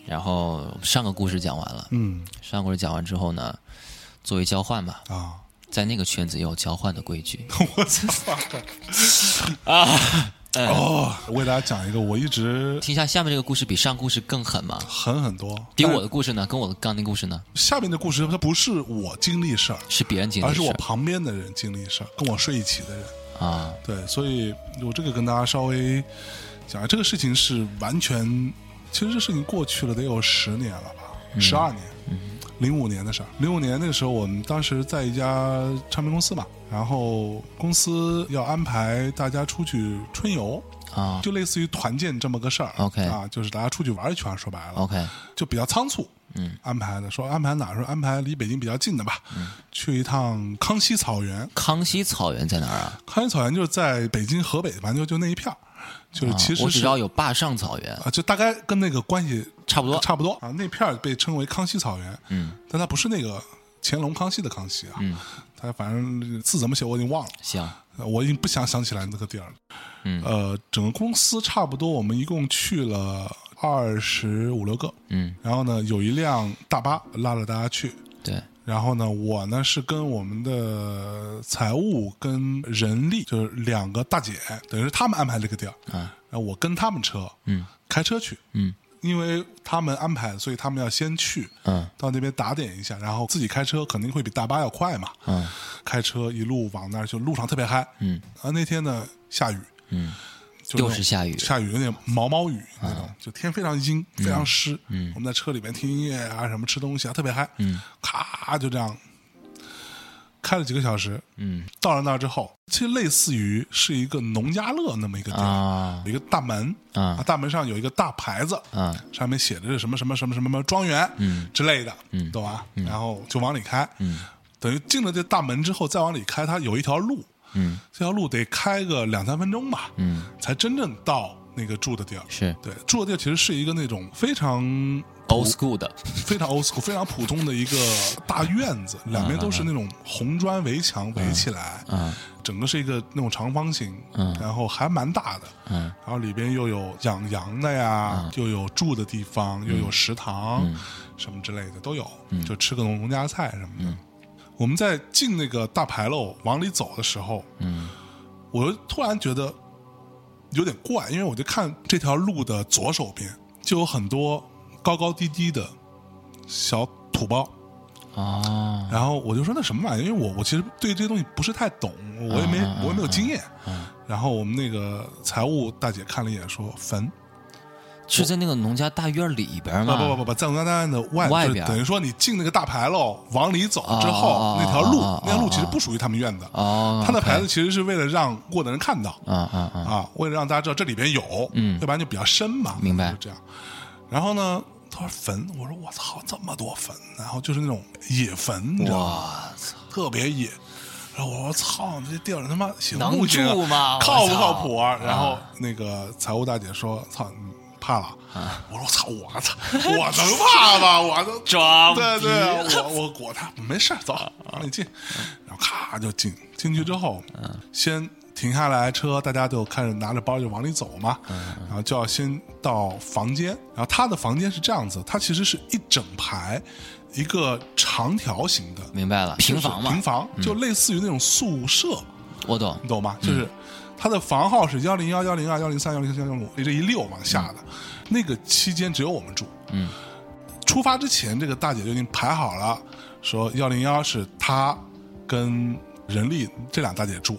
C: 然后上个故事讲完了，
B: 嗯
C: 上个故事讲完之后呢，作为交换嘛，
B: 啊，
C: 在那个圈子也有交换的规矩
B: 我操 啊！哦，我给大家讲一个，我一直
C: 听一下下面这个故事比上故事更狠吗？
B: 狠很多。
C: 比我的故事呢，跟我的刚那故事呢，
B: 下面的故事，它不是我经历事儿，
C: 是别人经历
B: 而是我旁边的人经历事儿，跟我睡一起的人。
C: 啊。
B: 对，所以我这个跟大家稍微讲，这个事情是完全，其实这事情过去了得有十年了吧，十二年，零五年的事儿。零五年那个时候，我们当时在一家唱片公司嘛，然后公司要安排大家出去春游。
C: 啊
B: 就类似于团建这么个事儿
C: OK
B: 啊，就是大家出去玩一圈，说白了
C: ，OK，
B: 就比较仓促，
C: 嗯，
B: 安排的说安排哪儿？说安排离北京比较近的吧，去一趟康熙草原。
C: 康熙草原在哪儿啊？
B: 康熙草原就是在北京河北，反正就就那一片儿，就是其实
C: 我只知道有坝上草原，
B: 啊，就大概跟那个关系
C: 差不多
B: 差不多啊。那片儿被称为康熙草原，
C: 嗯，
B: 但它不是那个乾隆康熙的康熙啊，
C: 嗯，
B: 它反正字怎么写我已经忘了，
C: 行，
B: 呃我已经不想想起来那个地儿了。
C: 嗯
B: 呃，整个公司差不多我们一共去了二十五六个，
C: 嗯，
B: 然后呢有一辆大巴拉着大家去，
C: 对，
B: 然后呢，我呢是跟我们的财务跟人力，就是两个大姐，等于是他们安排这个地儿，
C: 啊，
B: 然后我跟他们车，
C: 嗯。
B: 开车去，
C: 嗯。
B: 因为他们安排，所以他们要先去，
C: 嗯。
B: 到那边打点一下，然后自己开车肯定会比大巴要快嘛，
C: 嗯。
B: 开车一路往那儿，就路上特别嗨，
C: 嗯。
B: 啊，那天呢下雨，
C: 嗯，又是下雨啊
B: 下雨有点毛毛雨那种，就天非常阴，非常湿。嗯，我们在车里面听音乐啊，什么吃东西啊，特别嗨。
C: 嗯，
B: 咔就这样开了几个小时，
C: 嗯
B: 到了那儿之后，其实类似于是一个农家乐那么一个地方，一个大门
C: 啊
B: 大门上有一个大牌子，
C: 啊
B: 上面写的是什么什么什么什么什么庄园，
C: 嗯
B: 之类的，
C: 嗯
B: 懂吧？然后就往里开，
C: 嗯
B: 等于进了这大门之后，再往里开，它有一条路，
C: 嗯。
B: 这条路得开个两三分钟吧，
C: 嗯，
B: 才真正到那个住的地儿。
C: 是。
B: 对，住的地儿其实是一个那种非常
C: old school 的，
B: 非常 old school、非常普通的一个大院子，两边都是那种红砖围墙围起来，
C: 嗯
B: 整个是一个那种长方形，
C: 嗯。
B: 然后还蛮大的，
C: 嗯。
B: 然后里边又有养羊的呀，又有住的地方，又有食堂，
C: 嗯。
B: 什么之类的都有，就吃个农农家菜什么的。我们在进那个大牌楼往里走的时候，
C: 嗯
B: 我就突然觉得有点怪，因为我就看这条路的左手边就有很多高高低低的小土包，
C: 啊
B: 然后我就说那什么玩意儿？因为我我其实对这些东西不是太懂，我也没我也没有经验。然后我们那个财务大姐看了一眼，说坟。
C: 是在那个农家大院里边吗？
B: 不不不不不，在农家大院的外
C: 外边
B: 等于说你进那个大牌楼往里走之
C: 哦
B: 后，
C: 哦
B: 那条路那条路其实
C: 哦
B: 不属于他们院子，
C: 哦，
B: 他
C: 那
B: 牌子其实是为了让过的人看到。
C: 啊啊啊，
B: 啊，为了让大家知道这里边有，
C: 嗯
B: 要不然就比较深嘛，
C: 明白
B: 就这样。然后呢，他说坟，我说我操，这么多坟，然后就是那种野坟，你知道吗？特别野。然后我说操，这地儿他妈行
C: 能
B: 不
C: 住吗
B: 靠不靠谱啊？然后那个财务大姐说，操，你怕了？我说我操，我操，我能怕吗？我都
C: 装
B: 对对，我我裹他，没事儿，走，往里进，然后咔就进，进去之后，先停下来车，大家就开始拿着包就往里走嘛，然后就要先到房间，然后他的房间是这样子，它其实是一整排一个长条形的
C: 明白了，平房嘛，
B: 平房就类似于那种宿舍，
C: 我懂。
B: 你，懂吗？就是它的房号是幺零幺、幺零二、幺零三、幺零四、幺零五，这一溜往下的，那个期间只有我们住。
C: 嗯，
B: 出发之前，这个大姐就已经排好了，说幺零幺是她跟人力这俩大姐住，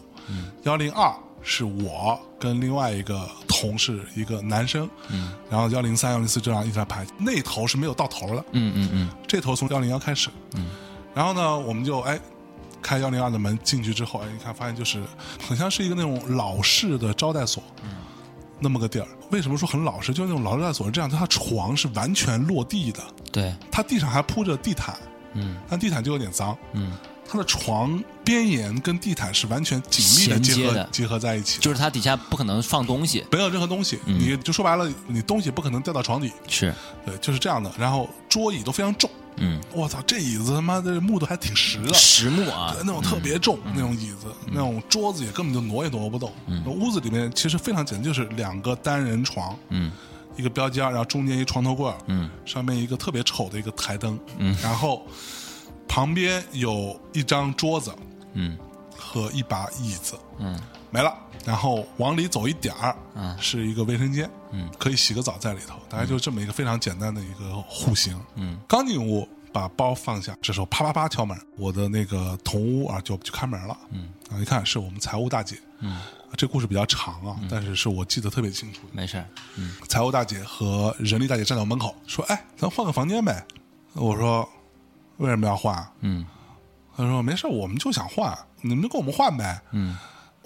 B: 幺零二是我跟另外一个同事一个男生，嗯，然后幺零三、幺零四这样一直在排，那头是没有到头的，
C: 嗯嗯嗯。
B: 这头从幺零幺开始，嗯，然后呢，我们就哎开幺零二的门进去之后，哎，你看发现就是很像是一个那种老式的招待所，嗯，那么个地儿。为什么说很老式？就是那种老式招待所是这样，它床是完全落地的，
C: 对，
B: 它地上还铺着地毯，
C: 嗯。
B: 但地毯就有点脏，
C: 嗯，
B: 它的床边沿跟地毯是完全紧密的结合
C: 的。
B: 结合在一起的，
C: 就是它底下不可能放东西，
B: 没有任何东西，你就说白了，你东西不可能掉到床底，
C: 是，
B: 对，就是这样的。然后桌椅都非常重，
C: 嗯，
B: 我操，这椅子他妈的木头还挺实的，
C: 实木啊。
B: 对，那种特别重、那种椅子，那种桌子也根本就挪也挪不动。那屋子里面其实非常简单，就是两个单人床，
C: 嗯。
B: 一个标间，然后中间一床头柜，
C: 嗯。
B: 上面一个特别丑的一个台灯，嗯，然后旁边有一张桌子
C: 嗯。
B: 和一把椅子，
C: 嗯。
B: 没了。然后往里走一点儿，
C: 嗯。
B: 是一个卫生间，
C: 嗯，
B: 可以洗个澡在里头，大概就这么一个非常简单的一个户型，
C: 嗯，
B: 刚进屋把包放下，这时候啪啪啪敲门，我的那个同屋啊就就开门了，嗯，啊一看是我们财务大姐，
C: 嗯，
B: 这故事比较长啊，但是是我记得特别清楚，
C: 没事，嗯。
B: 财务大姐和人力大姐站在门口说：“哎，咱换个房间呗。”我说：“为什么要换？”
C: 嗯。
B: 他说：“没事，我们就想换，你们就跟我们换呗。”
C: 嗯。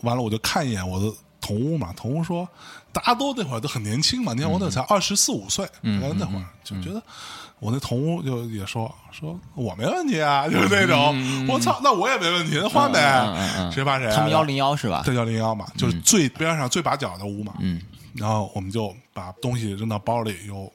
B: 完了，我就看一眼我的同屋嘛，同屋说，大家都那会儿都很年轻嘛，你看我那才二十四五岁，
C: 嗯
B: 大概那会儿就觉得我那同屋就也说说我没问题啊，就是那种，我操，那我也没问题，那换呗，谁怕谁啊？
C: 他们幺零幺是吧？
B: 对幺零幺嘛，就是最边上最把角的屋嘛，
C: 嗯。
B: 然后我们就把东西扔到包里，又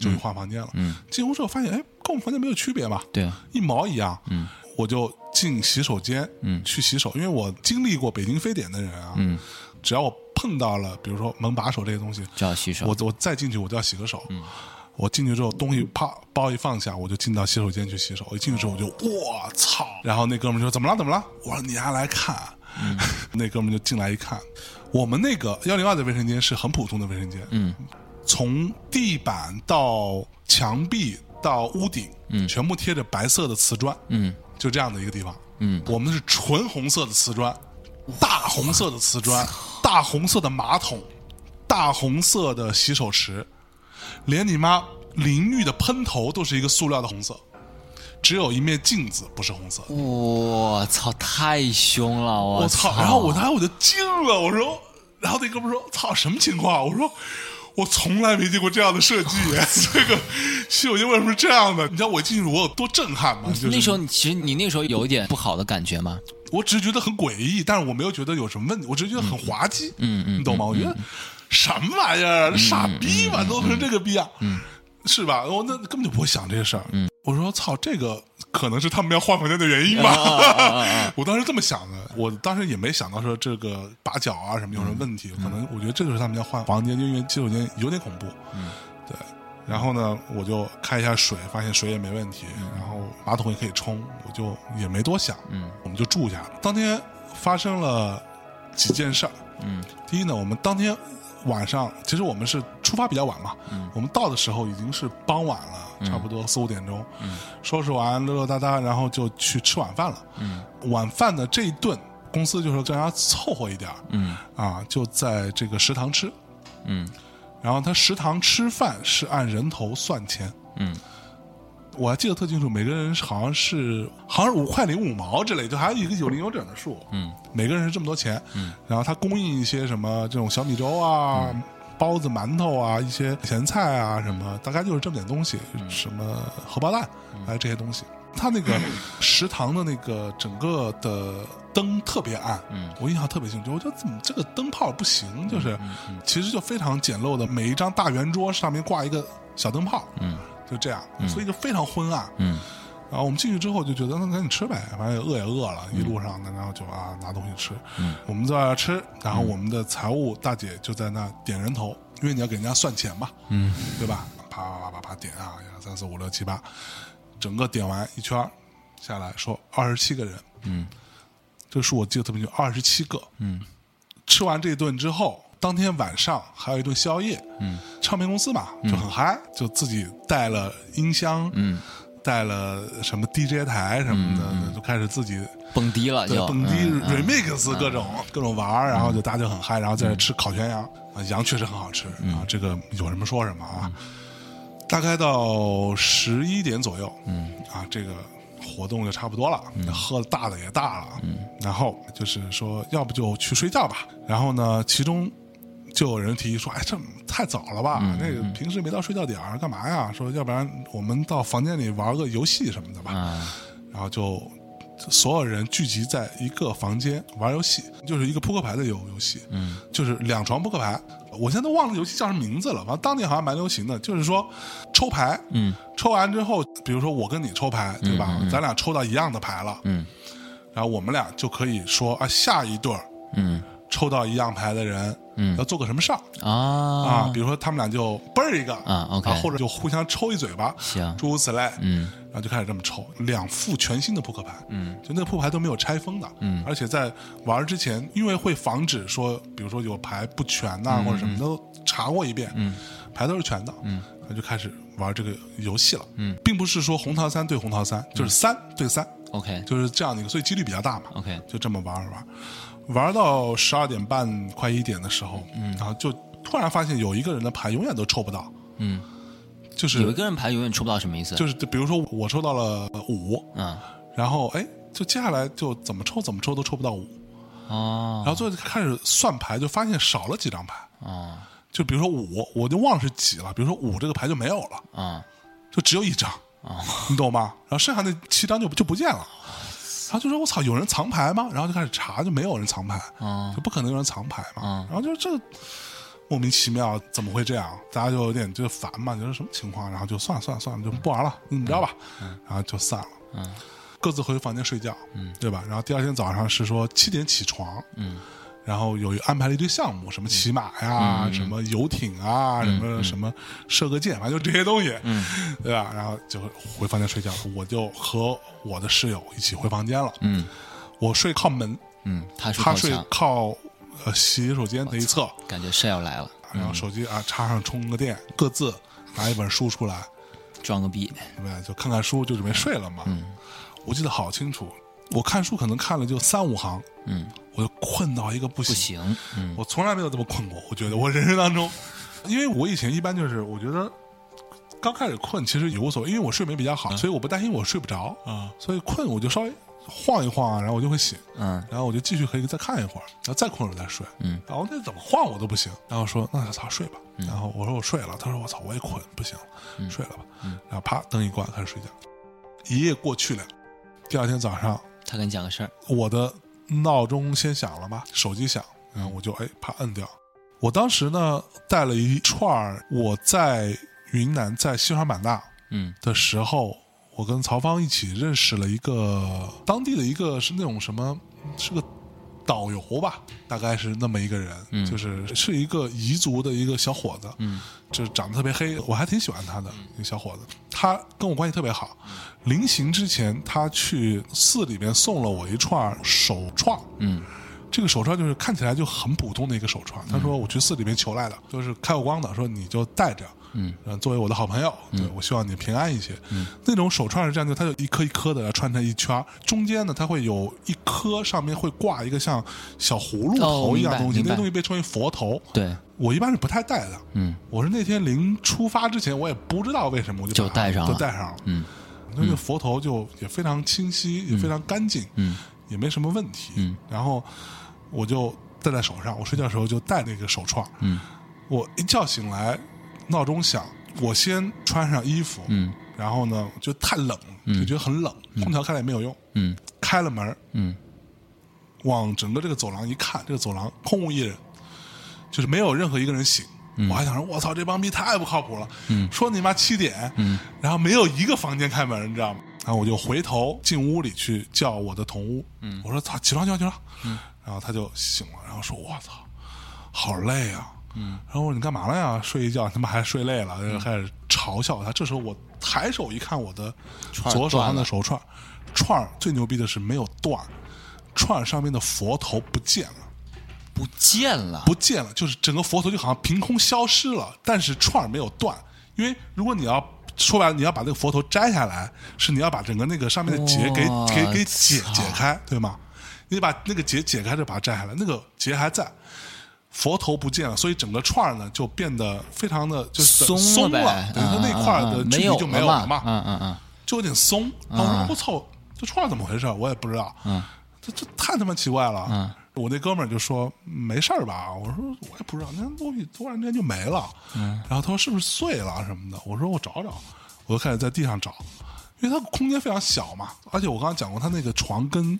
B: 就去换房间了。
C: 嗯
B: 进屋之后发现，哎，跟我们房间没有区别嘛，
C: 对啊，
B: 一毛一样。
C: 嗯，
B: 我就进洗手间，
C: 嗯
B: 去洗手，因为我经历过北京非典的人啊，
C: 嗯，
B: 只要我碰到了，比如说门把手这些东西，
C: 就要洗手，
B: 我我再进去我就要洗个手。嗯，我进去之后，东西啪包一放下，我就进到洗手间去洗手。一进去之后我就我操，然后那哥们就说怎么了怎么了？我说你还来看。那哥们就进来一看，我们那个幺零二的卫生间是很普通的卫生间，
C: 嗯
B: 从地板到墙壁到屋顶，
C: 嗯
B: 全部贴着白色的瓷砖，
C: 嗯
B: 就这样的一个地方。
C: 嗯
B: 我们是纯红色的瓷砖，大红色的瓷砖，大红色的马桶，大红色的洗手池，连你妈淋浴的喷头都是一个塑料的红色，只有一面镜子不是红色。
C: 我操，太凶了！我
B: 我操！然后我当时我就惊了，我说，然后那哥们说：“操，什么情况？”我说。我从来没见过这样的设计，这个《洗手间》为什么是这样的？你知道我一进去我有多震撼吗？就是
C: 那时候你其实你那时候有一点不好的感觉吗？
B: 我只是觉得很诡异，但是我没有觉得有什么问题，我只是觉得很滑稽。
C: 嗯嗯
B: 你懂吗？我觉得什么玩意儿，傻逼吧，都成这个逼啊，是吧？我那根本就不会想这些事儿。我说操，这个可能是他们要换房间的原因吧。我当时这么想的，我当时也没想到说这个把脚啊什么有什么问题，可能我觉得这就是他们要换房间，因为洗手间有点恐怖。嗯，对。然后呢，我就开一下水，发现水也没问题，然后马桶也可以冲，我就也没多想，
C: 嗯，
B: 我们就住下了。当天发生了几件事儿，
C: 嗯，
B: 第一呢，我们当天晚上其实我们是出发比较晚嘛，
C: 嗯，
B: 我们到的时候已经是傍晚了，差不多四五点钟，
C: 嗯，
B: 收拾完溜溜达达，然后就去吃晚饭了，
C: 嗯，
B: 晚饭的这一顿，公司就说让大家凑合一点儿，
C: 嗯。
B: 啊，就在这个食堂吃，
C: 嗯。
B: 然后他食堂吃饭是按人头算钱，
C: 嗯。
B: 我还记得特清楚，每个人好像是好像是五块零五毛之类，就还有一个有零有整的数，
C: 嗯。
B: 每个人是这么多钱，
C: 嗯，
B: 然后他供应一些什么这种小米粥啊、包子、馒头啊、一些咸菜啊什么，大概就是这么点东西，什么荷包蛋，还有这些东西。他那个食堂的那个整个的灯特别暗，
C: 嗯
B: 我印象特别清楚。我觉得怎么这个灯泡不行，就是其实就非常简陋的，每一张大圆桌上面挂一个小灯泡，
C: 嗯
B: 就这样，所以就非常昏暗。
C: 嗯
B: 然后我们进去之后就觉得那赶紧吃呗，反正也饿也饿了，一路上呢，然后就啊拿东西吃。
C: 嗯，
B: 我们在那吃，然后我们的财务大姐就在那点人头，因为你要给人家算钱嘛，
C: 嗯
B: 对吧？啪啪啪啪啪点啊，一二三四五六七八，整个点完一圈下来说二十七个人，
C: 嗯
B: 这个数我记得特别清楚，二十七个。
C: 嗯
B: 吃完这一顿之后，当天晚上还有一顿宵夜。
C: 嗯，
B: 唱片公司嘛就很嗨，就自己带了音箱，
C: 嗯，
B: 带了什么 DJ 台什么的，就开始自己
C: 蹦迪了就
B: 蹦迪、remix 各种、各种玩儿，然后就大家就很嗨，然后在这吃烤全羊啊，羊确实很好吃、啊，这个有什么说什么啊。大概到十一点左右，
C: 嗯。
B: 啊，这个活动就差不多了，喝的大的也大了，嗯，然后就是说，要不就去睡觉吧。然后呢，其中就有人提议说，哎，这太早了吧？那个平时没到睡觉点儿，干嘛呀？说要不然我们到房间里玩个游戏什么的吧。
C: 啊
B: 然后就所有人聚集在一个房间玩游戏，就是一个扑克牌的游游戏，
C: 嗯，
B: 就是两床扑克牌。我现在都忘了游戏叫什么名字了，反正当年好像蛮流行的，就是说抽牌，
C: 嗯
B: 抽完之后，比如说我跟你抽牌，对吧？咱俩抽到一样的牌了，
C: 嗯
B: 然后我们俩就可以说啊，下一对儿
C: 嗯
B: 抽到一样牌的人，
C: 嗯。
B: 要做个什么事儿。
C: 啊。
B: 啊？比如说他们俩就嘣儿一个
C: 啊，OK。
B: 或者就互相抽一嘴巴，
C: 行。
B: 诸如此类，
C: 嗯。
B: 然后就开始这么抽两副全新的扑克牌，
C: 嗯。
B: 就那个扑克牌都没有拆封的，
C: 嗯。
B: 而且在玩之前，因为会防止说，比如说有牌不全呐、或者什么都查过一遍，
C: 嗯。
B: 牌都是全的，
C: 嗯，
B: 然后就开始玩这个游戏了，
C: 嗯，
B: 并不是说红桃三对红桃三，就是三对三
C: ，，OK。
B: 就是这样的一个，所以几率比较大嘛
C: ，OK。
B: 就这么玩玩，玩到十二点半快一点的时候，嗯，然后就突然发现有一个人的牌永远都抽不到，
C: 嗯，
B: 就是
C: 有一个人牌永远抽不到什么意思？
B: 就是比如说我抽到了五，
C: 嗯
B: 然后哎，就接下来就怎么抽怎么抽都抽不到五，
C: 哦
B: 然后最后就开始算牌，就发现少了几张牌。
C: 哦
B: 就比如说五，我就忘了是几了。比如说五这个牌就没有了，
C: 啊
B: 就只有一张，啊你懂吗？然后剩下那七张就就不见了。然后就说我操，有人藏牌吗？然后就开始查，就没有人藏牌，
C: 哦
B: 就不可能有人藏牌嘛。
C: 嗯
B: 然后就这莫名其妙，怎么会这样？大家就有点就烦嘛，就是什么情况？然后就算了算了算了，就不玩了，怎么着吧？然后就散了。
C: 嗯
B: 各自回房间睡觉，嗯，对吧？然后第二天早上是说七点起床，
C: 嗯
B: 然后有安排了一堆项目，什么骑马呀，什么游艇啊，什么什么射个箭，反正就这些东西，
C: 嗯，
B: 对吧？然后就回房间睡觉，我就和我的室友一起回房间了。
C: 嗯。
B: 我睡靠门，
C: 嗯，他睡
B: 他睡
C: 靠
B: 呃洗手间那一侧，
C: 感觉是要来了，
B: 然后手机啊插上充个电，各自拿一本书出来，
C: 装个逼，
B: 对？就看看书，就准备睡了嘛。
C: 嗯。
B: 我记得好清楚，我看书可能看了就三五行，
C: 嗯，
B: 我就困到一个不
C: 不
B: 行。
C: 嗯。
B: 我从来没有这么困过。我觉得我人生当中，因为我以前一般就是我觉得刚开始困其实也无所谓，因为我睡眠比较好，所以我不担心我睡不着
C: 啊，
B: 所以困我就稍微晃一晃啊，然后我就会醒，
C: 嗯。
B: 然后我就继续可以再看一会儿，然后再困了再睡，
C: 嗯，
B: 然后那怎么晃我都不行，然后说那操睡吧，然后我说我睡了，他说我操我也困不行了，睡了吧，然后啪灯一关开始睡觉，一夜过去了，第二天早上
C: 他跟你讲个事儿，
B: 我的闹钟先响了吧，手机响，然后我就哎怕摁掉。我当时呢带了一串儿我在云南在西双版纳
C: 嗯
B: 的时候，我跟曹芳一起认识了一个当地的一个是那种什么，是个导游吧，大概是那么一个人，就是是一个彝族的一个小伙子，
C: 嗯，
B: 就是长得特别黑，我还挺喜欢他的一个小伙子，他跟我关系特别好。临行之前，他去寺里面送了我一串手串，
C: 嗯
B: 这个手串就是看起来就很普通的一个手串。他说我去寺里面求来的，就是开过光的，说你就带着。
C: 嗯
B: 呃，作为我的好朋友，对我希望你平安一些。嗯那种手串是这样的，它就一颗一颗的串成一圈，中间呢它会有一颗上面会挂一个像小葫芦头一样东西，
C: 哦
B: 那个东西被称为佛头。
C: 对，
B: 我一般是不太戴的，
C: 嗯
B: 我是那天临出发之前，我也不知道为什么我就
C: 就戴上了
B: 就戴上了。
C: 嗯
B: 那个佛头就也非常清晰，也非常干净，
C: 嗯
B: 也没什么问题。
C: 嗯
B: 然后我就戴在手上，我睡觉的时候就戴那个手串。
C: 嗯
B: 我一觉醒来，闹钟响，我先穿上衣服，
C: 嗯
B: 然后呢就太冷，就觉得很冷，空调开了也没有用，
C: 嗯
B: 开了门，
C: 嗯
B: 往整个这个走廊一看，这个走廊空无一人，就是没有任何一个人醒。我还想说，我操，这帮逼太不靠谱了。嗯说你妈七点，嗯然后没有一个房间开门，你知道吗？然后我就回头进屋里去叫我的同屋，嗯我说操，起床起床起床。然后他就醒了，然后说，我操，好累啊。然后我说你干嘛了呀？睡一觉，他妈还睡累了，就开始嘲笑他。这时候我抬手一看，我的左手上的手串，串最牛逼的是没有断，串上面的佛头不见了。
C: 不见了，
B: 不见了，就是整个佛头就好像凭空消失了，但是串儿没有断，因为如果你要说白了，你要把那个佛头摘下来，是你要把整个那个上面的结给给给解解开，对吗？你把那个结解开就把它摘下来，那个结还在，佛头不见了，所以整个串儿呢就变得非常的就是
C: 松
B: 松
C: 呗，
B: 了，等于说那块的距离就没有
C: 了
B: 了嘛，
C: 嗯嗯嗯
B: 就有点松。然后我
C: 嗯
B: 说我操，这串儿怎么回事？我也不知道。
C: 嗯，
B: 这这太他妈奇怪了。
C: 嗯，
B: 我那哥们儿就说没事儿吧？我说我也不知道，那东西突然间就没了。嗯，然后他说是不是碎了什么的？我说我找找，我就开始在地上找，因为它空间非常小嘛，而且我刚刚讲过，它那个床跟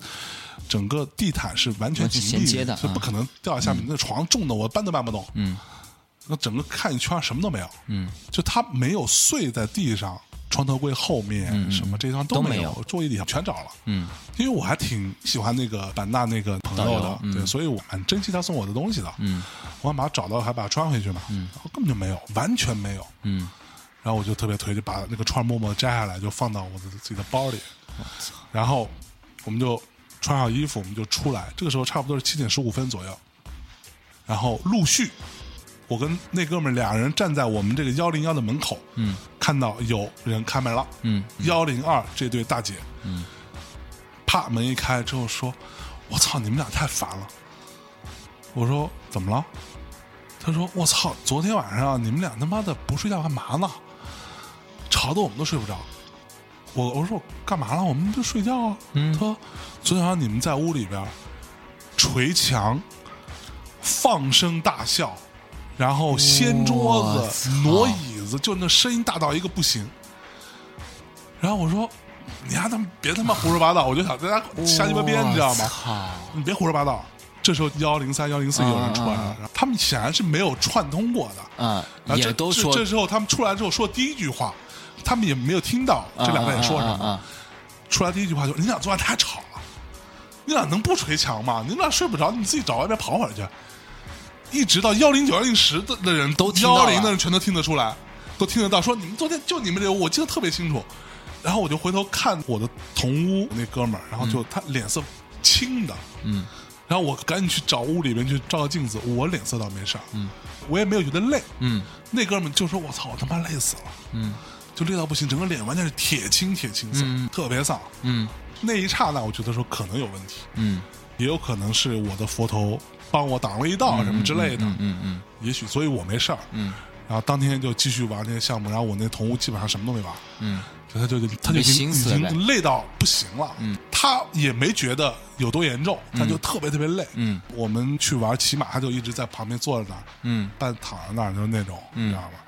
B: 整个地毯是完全紧闭
C: 衔接的
B: 是不可能掉在下面。那床重的我搬都搬不动。
C: 嗯
B: 那整个看一圈什么都没有，
C: 嗯，
B: 就它没有碎在地上，床头柜后面、什么这些地方
C: 都没有
B: 座椅底下全找了。
C: 嗯
B: 因为我还挺喜欢那个版纳那个朋友的，
C: 嗯
B: 对，所以我蛮珍惜他送我的东西的。
C: 嗯
B: 我想把它找到，还把它穿回去嘛，然后根本就没有，完全没有。
C: 嗯，
B: 然后我就特别推，就把那个串默默摘下来，就放到我的自己的包里。然后我们就穿好衣服，我们就出来。这个时候差不多是七点十五分左右。然后陆续，我跟那哥们俩人站在我们这个幺零幺的门口，
C: 嗯，
B: 看到有人开门了，
C: 嗯，
B: 幺零二这对大姐，
C: 嗯，
B: 啪门一开之后说：“我操，你们俩太烦了。”我说：“怎么了？”他说：“我操，昨天晚上你们俩他妈的不睡觉干嘛呢？吵得我们都睡不着。”我我说：“我干嘛了？我们就睡觉啊。”
C: 嗯
B: 他说：“昨天晚上你们在屋里边捶墙、放声大笑，然后掀桌子、挪椅子，就那声音大到一个不行。”然后我说：“你让他妈别他妈胡说八道！”我就想在家瞎鸡巴编，你知道吗？
C: 操，
B: 你别胡说八道。这时候幺零三、幺零四有人出来了，他们显然是没有串通过的。嗯，
C: 也都说
B: 这这时候他们出来之后说第一句话，他们也没有听到这两个人说什么。出来第一句话就：“你俩昨晚太吵了，你俩能不捶墙吗？你俩睡不着，你自己找外边跑会儿去。”一直到幺零九、幺零十的的人
C: 都
B: 幺零的人全都听得出来，都听得到。说你们昨天就你们这个，我记得特别清楚。然后我就回头看我的同屋那哥们儿，然后就他脸色青的，
C: 嗯
B: 然后我赶紧去找屋里面去照个镜子，我脸色倒没事儿，
C: 嗯，
B: 我也没有觉得累，
C: 嗯
B: 那哥们就说：“我操，我他妈累死了，
C: 嗯
B: 就累到不行，整个脸完全是铁青铁青色，
C: 嗯
B: 特别丧。
C: 嗯。
B: 那一刹那，我觉得说可能有问题，
C: 嗯。
B: 也有可能是我的佛头帮我挡了一道什么之类的，
C: 嗯嗯嗯
B: 也许，所以我没事儿。
C: 嗯。
B: 然后当天就继续玩那些项目，然后我那同屋基本上什么都没玩，
C: 嗯。
B: 就他就他就已经累到不行了，
C: 嗯，
B: 他也没觉得有多严重，他就特别特别累，
C: 嗯，
B: 我们去玩骑马，他就一直在旁边坐在那儿，
C: 嗯。
B: 半躺在那儿，就是那种，
C: 嗯。
B: 你知道吗？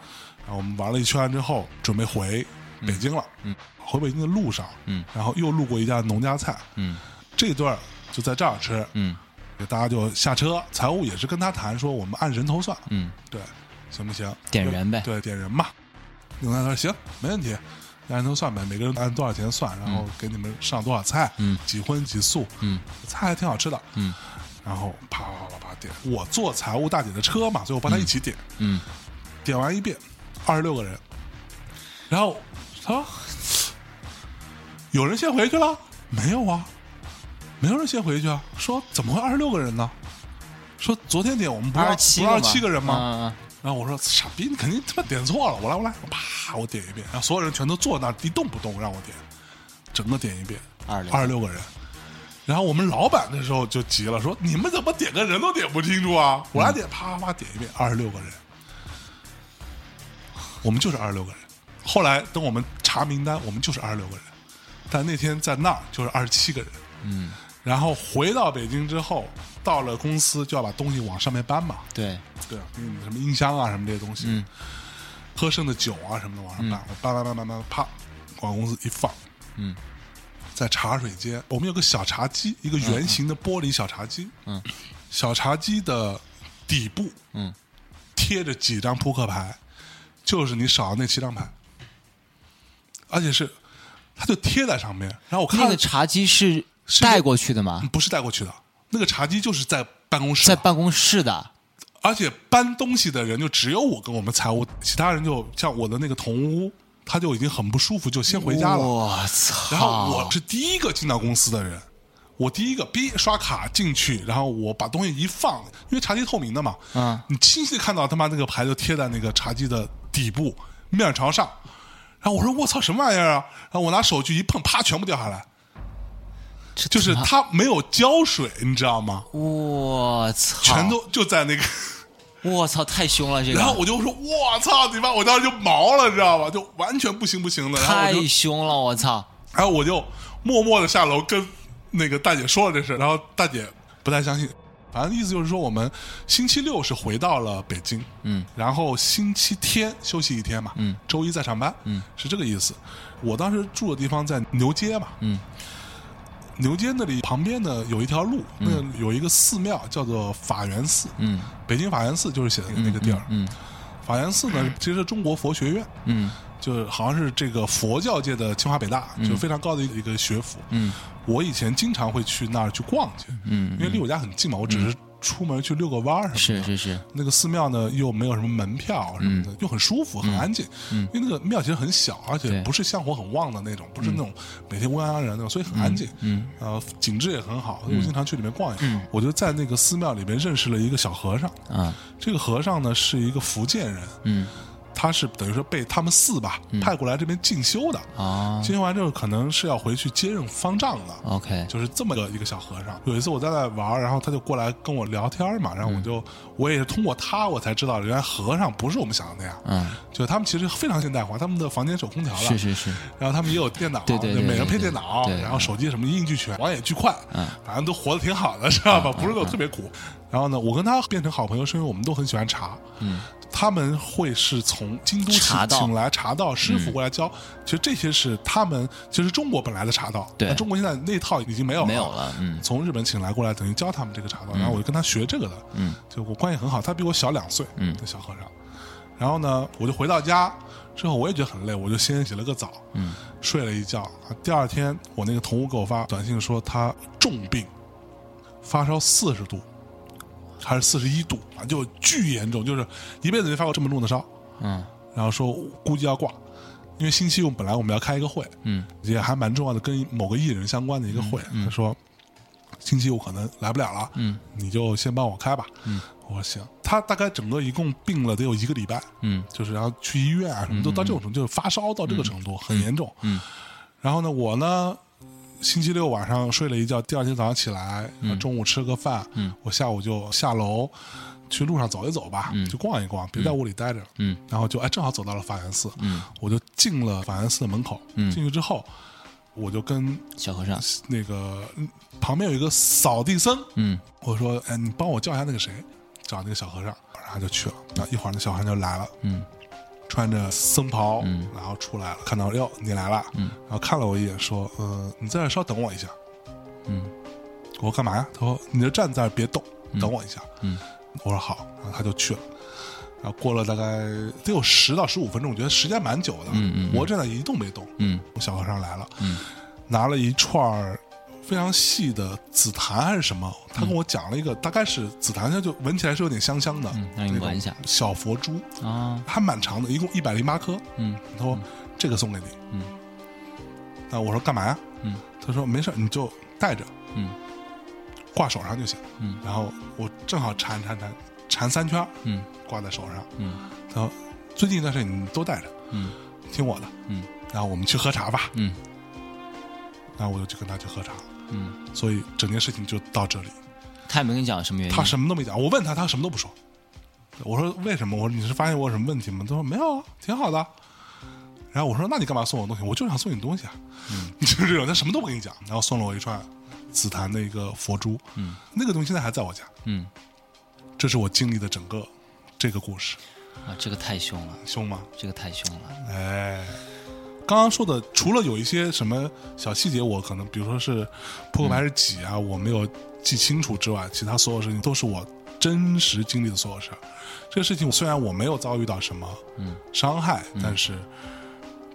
B: 然后我们玩了一圈之后，准备回北京了，
C: 嗯，
B: 回北京的路上，
C: 嗯，
B: 然后又路过一家农家菜，
C: 嗯。
B: 这段儿就在这儿吃，
C: 嗯。
B: 大家就下车，财务也是跟他谈说，我们按人头算，
C: 嗯。
B: 对，行不行？
C: 点人呗。
B: 对，点人嘛。农家说行，没问题，按人头算呗，每个人按多少钱算，然后给你们上多少菜，
C: 嗯。
B: 几荤几素，
C: 嗯。
B: 菜还挺好吃的，
C: 嗯。
B: 然后啪啪啪啪啪点，我坐财务大姐的车嘛，所以我帮她一起点，
C: 嗯。
B: 点完一遍，二十六个人，然后他说有人先回去了？没有啊，没有人先回去啊。说怎么会二十六个人呢？说昨天点我们不是
C: 二十七
B: 个人吗？
C: 吗？
B: 然后我说傻逼，你肯定他妈点错了，我来我来，啪我点一遍，然后所有人全都坐那儿一动不动让我点，整个点一遍，
C: 二
B: 十六个人。然后我们老板那时候就急了，说你们怎么点个人都点不清楚啊？我来点，啪啪啪点一遍，二十六个人，我们就是二十六个人。后来等我们查名单，我们就是二十六个人，但那天在那儿就是二十七个人。
C: 嗯，
B: 然后回到北京之后，到了公司就要把东西往上面搬嘛，
C: 对，
B: 对什么音箱啊，什么这些东西，
C: 嗯。
B: 喝剩的酒啊什么的往上搬，我搬搬搬搬搬，啪，往公司一放，
C: 嗯。
B: 在茶水间，我们有个小茶几，一个圆形的玻璃小茶几，
C: 嗯，
B: 小茶几的底部
C: 嗯。
B: 贴着几张扑克牌，就是你少的那七张牌，而且是，它就贴在上面，然后我看
C: 那个茶几是
B: 是
C: 带过去的吗？
B: 不是带过去的，那个茶几就是在办公室，
C: 在办公室的。
B: 而且搬东西的人就只有我跟我们财务，其他人就像我的那个同屋，他就已经很不舒服，就先回家了。
C: 我操！
B: 然后我是第一个进到公司的人，我第一个逼刷卡进去，然后我把东西一放，因为茶几透明的嘛，
C: 嗯
B: 你清晰地看到他妈那个牌就贴在那个茶几的底部，面朝上。然后我说我操什么玩意儿啊？然后我拿手去一碰，啪，全部掉下来。就是它没有胶水，你知道吗？
C: 我操！
B: 全都就在那个。
C: 我操，太凶了这个！
B: 然后我就说：“我操你妈！”我当时就毛了，知道吧？就完全不行不行的。
C: 太，凶了，我操！
B: 然后我就默默的下楼跟那个大姐说了这事，然后大姐不太相信。反正意思就是说，我们星期六是回到了北京，
C: 嗯，
B: 然后星期天休息一天嘛，
C: 嗯，
B: 周一再上班，
C: 嗯，
B: 是这个意思。我当时住的地方在牛街嘛，
C: 嗯，
B: 牛街那里旁边呢有一条路，那有一个寺庙叫做法源寺，
C: 嗯。
B: 北京法源寺就是写的那个地儿，
C: 嗯
B: 法源寺呢，其实是中国佛学院，
C: 嗯
B: 就是好像是这个佛教界的清华北大，就非常高的一个学府。
C: 嗯。
B: 我以前经常会去那儿去逛去，
C: 嗯，
B: 因为离我家很近嘛，我只是出门去遛个弯儿什么的。
C: 是是是，
B: 那个寺庙呢，又没有什么门票什么的，又很舒服，很安静。
C: 嗯
B: 因为那个庙其实很小，而且不是香火很旺的那种，不是那种每天乌泱泱人那种，所以很安静。
C: 嗯
B: 呃，景致也很好，我经常去里面逛一逛。我就在那个寺庙里面认识了一个小和尚。
C: 啊。
B: 这个和尚呢是一个福建人，
C: 嗯
B: 他是等于说被他们寺吧派过来这边进修的。
C: 啊
B: 进修完之后，可能是要回去接任方丈的。
C: ，OK，
B: 就是这么个一个小和尚。有一次我在那玩，然后他就过来跟我聊天嘛，然后我就、我也是通过他我才知道，原来和尚不是我们想的那样。
C: 嗯，
B: 就他们其实非常现代化，他们的房间是有空调的，
C: 是是是，
B: 然后他们也有电脑，
C: 对对对
B: 每人配
C: 对对
B: 电脑，
C: 对
B: 然后手机什么一应俱全，网也巨快，
C: 嗯
B: 反正都活得挺好的，知道吧？不是那种特别苦。然后呢，我跟他变成好朋友，是因为我们都很喜欢茶。
C: 嗯，
B: 他们会是从京都请请来茶道师傅过来教，其实这些是他们其实中国本来的茶道，
C: 对。
B: 但中国现在那套已经没有了，
C: 没有了嗯。
B: 从日本请来过来，等于教他们这个茶道，然后我就跟他学这个的，
C: 嗯，
B: 就我关系很好，他比我小两岁，
C: 嗯。
B: 这小和尚。然后呢，我就回到家之后，我也觉得很累，我就先洗了个澡，
C: 嗯，
B: 睡了一觉。啊第二天，我那个同屋给我发短信说他重病，发烧四十度，还是四十一度啊，就巨严重，就是一辈子没发过这么重的烧。
C: 嗯
B: 然后说估计要挂，因为星期五本来我们要开一个会，
C: 嗯
B: 也还蛮重要的，跟某个艺人相关的一个会。他说星期五可能来不了了，
C: 嗯
B: 你就先帮我开吧。
C: 嗯，
B: 我说行。他大概整个一共病了得有一个礼拜，
C: 嗯
B: 就是然后去医院啊什么都到这种程度，就是发烧到这个程度很严重。
C: 嗯
B: 然后呢，我呢。星期六晚上睡了一觉，第二天早上起来，中午吃个饭，
C: 嗯
B: 我下午就下楼去路上走一走吧，去逛一逛，别在屋里待着。
C: 嗯，
B: 然后就哎，正好走到了法源寺。
C: 嗯，
B: 我就进了法源寺的门口。
C: 嗯
B: 进去之后，我就跟
C: 小和尚，
B: 那个嗯旁边有一个扫地僧，
C: 嗯
B: 我说：“哎，你帮我叫一下那个谁，找那个小和尚。”然后就去了。然后一会儿那小和尚就来了，
C: 嗯
B: 穿着僧袍，
C: 嗯
B: 然后出来了，看到哟你来了，
C: 嗯
B: 然后看了我一眼，说：“呃，你在这儿稍等我一下。
C: 嗯”
B: 我说：“干嘛呀？”他说：“你就站在这儿别动，等我一下。
C: 嗯
B: 我说：“好。”然后他就去了。然后过了大概得有十到十五分钟，我觉得时间蛮久的。
C: 嗯嗯嗯
B: 我站在一动没动。
C: 嗯
B: 小和尚来了，
C: 嗯
B: 拿了一串非常细的紫檀还是什么，他跟我讲了一个，大概是紫檀，它就闻起来是有点香香的，
C: 嗯让你闻一下
B: 小佛珠，
C: 啊，
B: 还蛮长的，一共一百零八颗。
C: 嗯
B: 他说这个送给你。
C: 嗯
B: 那我说干嘛呀？
C: 嗯
B: 他说没事儿，你就带着，
C: 嗯
B: 挂手上就行。
C: 嗯
B: 然后我正好缠缠缠缠三圈，
C: 嗯
B: 挂在手上。
C: 嗯
B: 他说最近一段时间你都带着，
C: 嗯
B: 听我的。
C: 嗯
B: 然后我们去喝茶吧。
C: 嗯
B: 然后我就去跟他去喝茶。
C: 嗯，
B: 所以整件事情就到这里。
C: 他也没跟你讲什么原因，
B: 他什么都没讲，我问他，他什么都不说。我说为什么？我说你是发现我有什么问题吗？他说没有啊，挺好的。然后我说那你干嘛送我东西？我就想送你东西啊，嗯，就是这种，他什么都不跟你讲，然后送了我一串紫檀的一个佛珠，
C: 嗯，
B: 那个东西现在还在我家。
C: 嗯。
B: 这是我经历的整个这个故事，
C: 啊，这个太凶了，
B: 凶吗？
C: 这个太凶了，
B: 哎，刚刚说的，除了有一些什么小细节，我可能比如说是扑克牌是几啊，我没有记清楚之外，其他所有事情都是我真实经历的所有事儿。这个事情虽然我没有遭遇到什么
C: 嗯。
B: 伤害，但是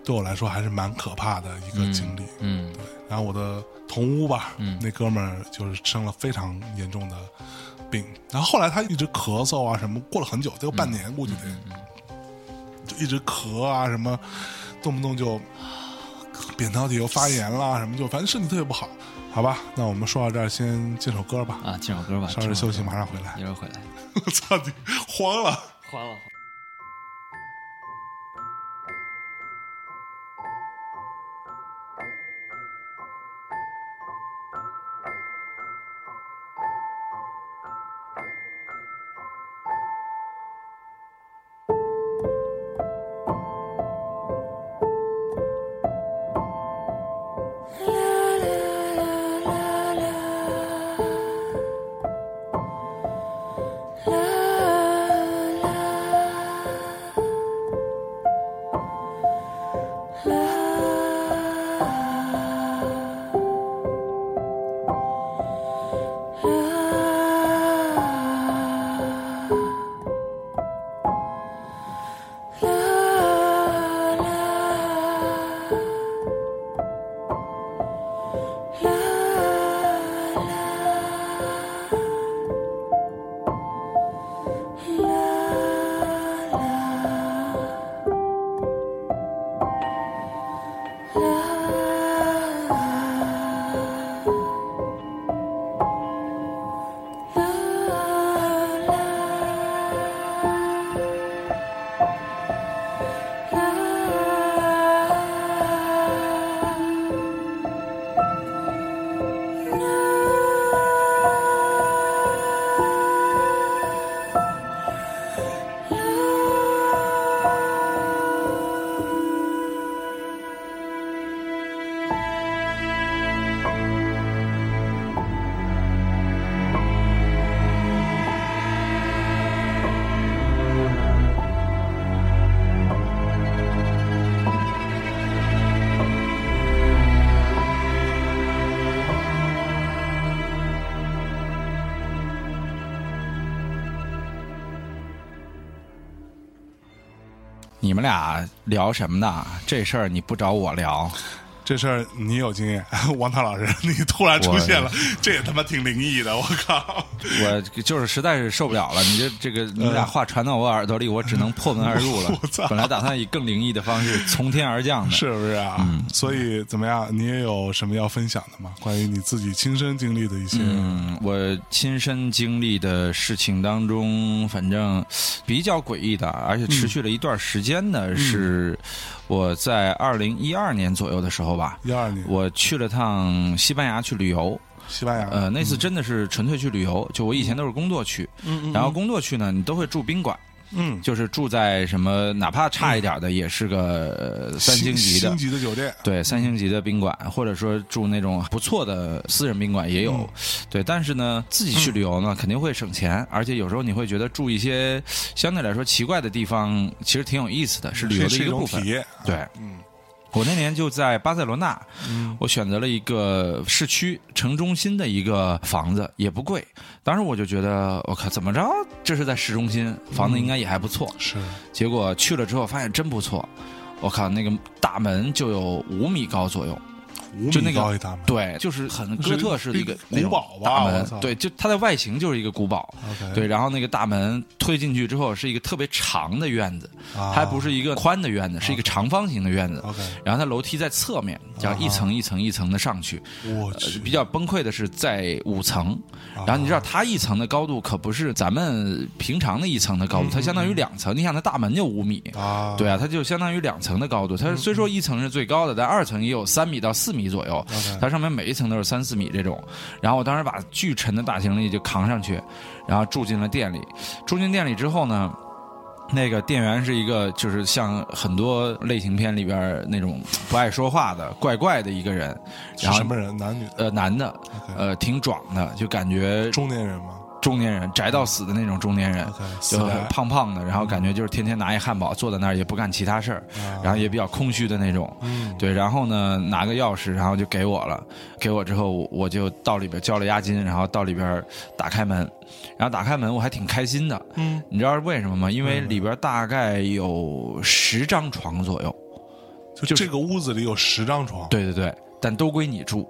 B: 对我来说还是蛮可怕的一个经历。
C: 嗯
B: 然后我的同屋吧，
C: 嗯
B: 那哥们儿就是生了非常严重的病，然后后来他一直咳嗽啊什么，过了很久，得有半年估计得，就一直咳啊什么，动不动就扁桃体又发炎啦什么，就反正身体特别不好。好吧，那我们说到这儿，先进首歌吧。
C: 啊，进首歌吧，
B: 稍事休息，马上回来
C: 一。会儿回来，
B: 我操你，慌了！
C: 慌了。
E: 聊什么呢？这事儿你不找我聊，
B: 这事儿你有经验，王涛老师，你突然出现了，这也他妈挺灵异的，我靠！
E: 我就是实在是受不了了。你这这个你们俩话传到我耳朵里，我只能破门而入了
B: 我操。
E: 本来打算以更灵异的方式从天而降的，
B: 是不是啊？所以怎么样？你也有什么要分享的吗？关于你自己亲身经历的一些？
E: 嗯，我亲身经历的事情当中，反正比较诡异的，而且持续了一段时间呢，是我在二零一二年左右的时候吧，
B: 一二年，
E: 我去了趟西班牙去旅游。
B: 西班牙，
E: 呃，那次真的是纯粹去旅游，就我以前都是工作去，
B: 嗯。
E: 然后工作去呢，你都会住宾馆，
B: 嗯，
E: 就是住在什么，哪怕差一点的，也是个呃三星级的
B: 星，级的酒店，
E: 对，三星级的宾馆，或者说住那种不错的私人宾馆也有，
B: 嗯。
E: 对。但是呢，自己去旅游呢，肯定会省钱，而且有时候你会觉得住一些相对来说奇怪的地方，其实挺有意思的，是旅游的
B: 一
E: 一个部分。对，
B: 嗯
E: 我那年就在巴塞罗那，
B: 嗯
E: 我选择了一个市区城中心的一个房子，也不贵。当时我就觉得，我靠，怎么着，这是在市中心，房子应该也还不错。
B: 是，
E: 结果去了之后发现真不错，我靠，那个大门就有五米高左右，
B: 五米
E: 就那个
B: 高一大门
E: 对，就是很哥特式的一个
B: 古堡吧
E: 大门，对，就它的外形就是一个古堡。对，然后那个大门推进去之后是一个特别长的院子，还不是一个宽的院子，是一个长方形的院子。然后它楼梯在侧面，这样一层一层一层的上去。呃
B: 我去，
E: 比较崩溃的是在五层，
B: 啊
E: 然后你知道它一层的高度可不是咱们平常的一层的高度，它相当于两层。你想它大门就五米，对啊，它就相当于两层的高度。它虽说一层是最高的，但二层也有三米到四米左右。它上面每一层都是三四米这种。然后我当时把巨沉的大行李就扛上去，然后住进了店里。住进店里之后呢，那个店员是一个就是像很多类型片里边那种不爱说话的怪怪的一个人，然后
B: 什么人？男女
E: 呃男的，呃挺壮的，就感觉
B: 中年人吗
E: 中年人宅到死的那种中年人。胖胖的，然后感觉就是天天拿一汉堡坐在那儿也不干其他事儿，
B: 啊
E: 然后也比较空虚的那种。
B: 嗯，
E: 对，然后呢，拿个钥匙，然后就给我了。给我之后，我我就到里边交了押金，然后到里边打开门，然后打开门，我还挺开心的。
B: 嗯，
E: 你知道为什么吗？因为里边大概有十张床左右。
B: 就这个屋子里有十张床，
E: 对对对，但都归你住。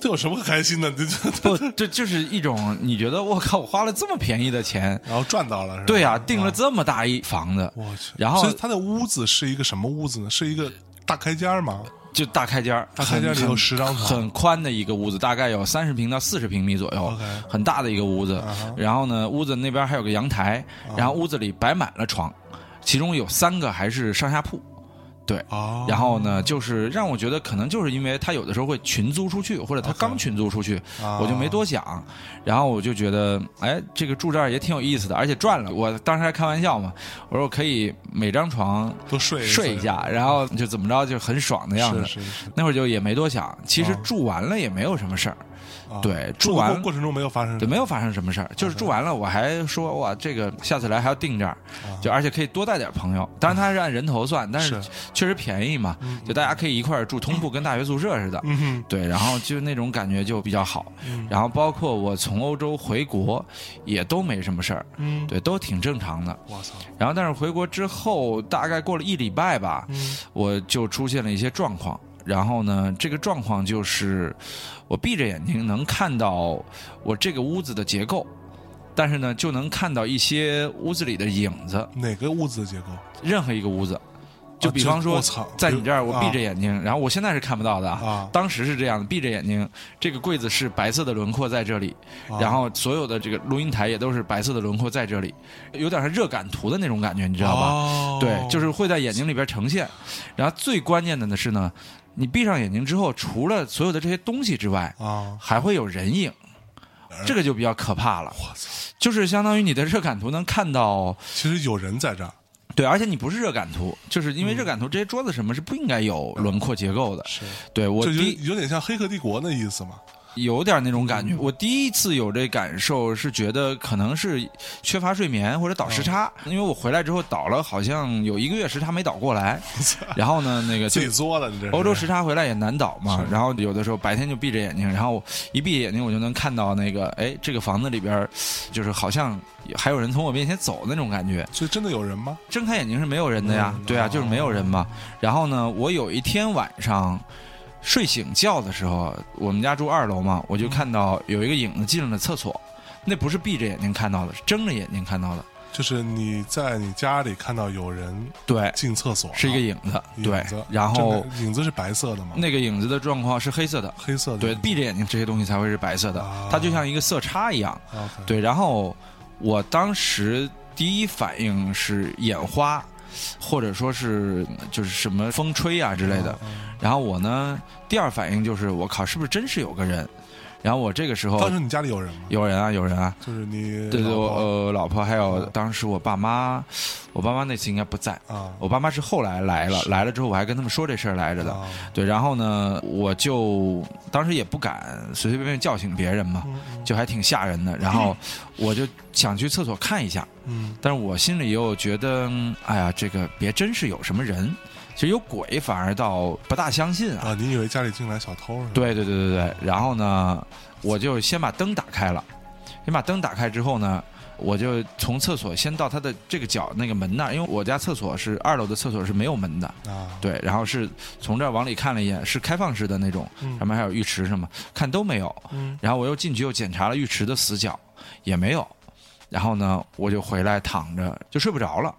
B: 这有什么开心的？这这，
E: 不，这就是一种你觉得我靠，我花了这么便宜的钱，
B: 然后赚到了是吧？
E: 对啊、订了
B: 啊
E: 这么大一房子，
B: 我去，
E: 然后
B: 所以他的屋子是一个什么屋子呢？是一个大开间吗？
E: 就大开间儿
B: 大开间里有十张床
E: 很宽的一个屋子，大概有三十平到四十平米左右很大的一个屋子。然后呢，屋子那边还有个阳台，然后屋子里摆满了床，其中有三个还是上下铺。对，
B: 哦，
E: 然后呢，就是让我觉得可能就是因为他有的时候会群租出去，或者他刚群租出去，
B: 啊
E: 我就没多想。然后我就觉得，哎，这个住这儿也挺有意思的，而且赚了。我当时还开玩笑嘛，我说我可以每张床
B: 都睡。
E: 睡一下，然后就怎么着就很爽的样子。
B: 是是是，
E: 那会儿就也没多想，其实
B: 啊
E: 住完了也没有什么事儿，
B: 啊。
E: 对
B: 住
E: 住完
B: 过过程中没有发生
E: 对，没有发生什么事儿，就是住完了我还说哇，这个下次来还要定这儿，就而且可以多带点朋友，当然他是按人头算，但是确实便宜嘛，就大家可以一块儿住通铺，跟大学宿舍似的。
B: 嗯，
E: 对，然后就那种感觉就比较好，然后包括我从欧洲回国，也都没什么事儿，
B: 嗯，
E: 对，都挺正常的。
B: 我操，
E: 然后但是回国之后，大概过了一礼拜吧，
B: 嗯。
E: 我就出现了一些状况。然后呢，这个状况就是我闭着眼睛能看到我这个屋子的结构，但是呢，就能看到一些屋子里的影子，
B: 哪个屋子的结构？
E: 任何一个屋子。就比方说，在你这儿，我
B: 啊
E: 闭着眼睛，然后我现在是看不到的
B: 啊
E: 当时是这样的，闭着眼睛，这个柜子是白色的轮廓在这里，
B: 啊
E: 然后所有的这个录音台也都是白色的轮廓在这里，有点像热感图的那种感觉，你知道吧？
B: 哦
E: 对，就是会在眼睛里边呈现。然后最关键的呢是呢，你闭上眼睛之后，除了所有的这些东西之外，
B: 啊，
E: 还会有人影，这个就比较可怕了。
B: 我操，
E: 就是相当于你的热感图能看到，
B: 其实有人在这儿，
E: 对，而且你不是热感图，就是因为热感图这些桌子什么是不应该有轮廓结构的。
B: 是，
E: 对我
B: 这
E: 第
B: 有有点像《黑客帝国》的意思嘛？
E: 有点那种感觉。我第一次有这感受是觉得可能是缺乏睡眠或者倒时差，因为我回来之后倒了好像有一个月时差没倒过来，然后呢那个就
B: 自己作的，
E: 欧洲时差回来也难倒嘛，然后有的时候白天就闭着眼睛，然后一闭眼睛我就能看到那个，哎，这个房子里边就是好像还有人从我面前走那种感觉。
B: 所以真的有人吗？
E: 睁开眼睛是没有人的呀
B: 嗯，
E: 对啊，
B: 哦
E: 就是没有人嘛。然后呢，我有一天晚上睡醒觉的时候，我们家住二楼嘛，我就看到有一个影子进了厕所，那不是闭着眼睛看到的，是睁着眼睛看到的。
B: 就是你在你家里看到有人
E: 对，
B: 进厕所，
E: 是一个影子，对然后
B: 影子是白色的吗？
E: 那个影子的状况是黑色的，
B: 黑色的
E: 对，闭着眼睛这些东西才会是白色的
B: 啊，
E: 它就像一个色差一样。对，然后我当时第一反应是眼花，或者说是就是什么风吹啊之类的。
B: 嗯
E: 然后我呢，第二反应就是我靠，是不是真是有个人？然后我这个时候
B: 当时你家里有人吗？
E: 有人啊，有人啊，
B: 就是你
E: 对对，我
B: 老婆？
E: 呃老婆还有
B: 嗯。
E: 当时我爸妈，我爸妈那次应该不在，
B: 啊。
E: 我爸妈是后来来了，来了之后我还跟他们说这事儿来着的。
B: 啊。
E: 对，然后呢，我就当时也不敢随随便便叫醒别人嘛，
B: 嗯。
E: 就还挺吓人的。然后我就想去厕所看一下，
B: 嗯。
E: 但是我心里又觉得，嗯哎呀，这个别真是有什么人，其实有鬼反而倒不大相信啊。
B: 啊，你以为家里进来小偷是吧？
E: 对对对对对，然后呢，我就先把灯打开了，先把灯打开之后呢，我就从厕所先到他的这个角那个门那儿，因为我家厕所是二楼的厕所是没有门的，
B: 啊，
E: 对，然后是从这儿往里看了一眼，是开放式的那种，
B: 嗯
E: 上面还有浴池什么，看都没有。
B: 嗯
E: 然后我又进去又检查了浴池的死角，也没有。然后呢，我就回来躺着就睡不着了，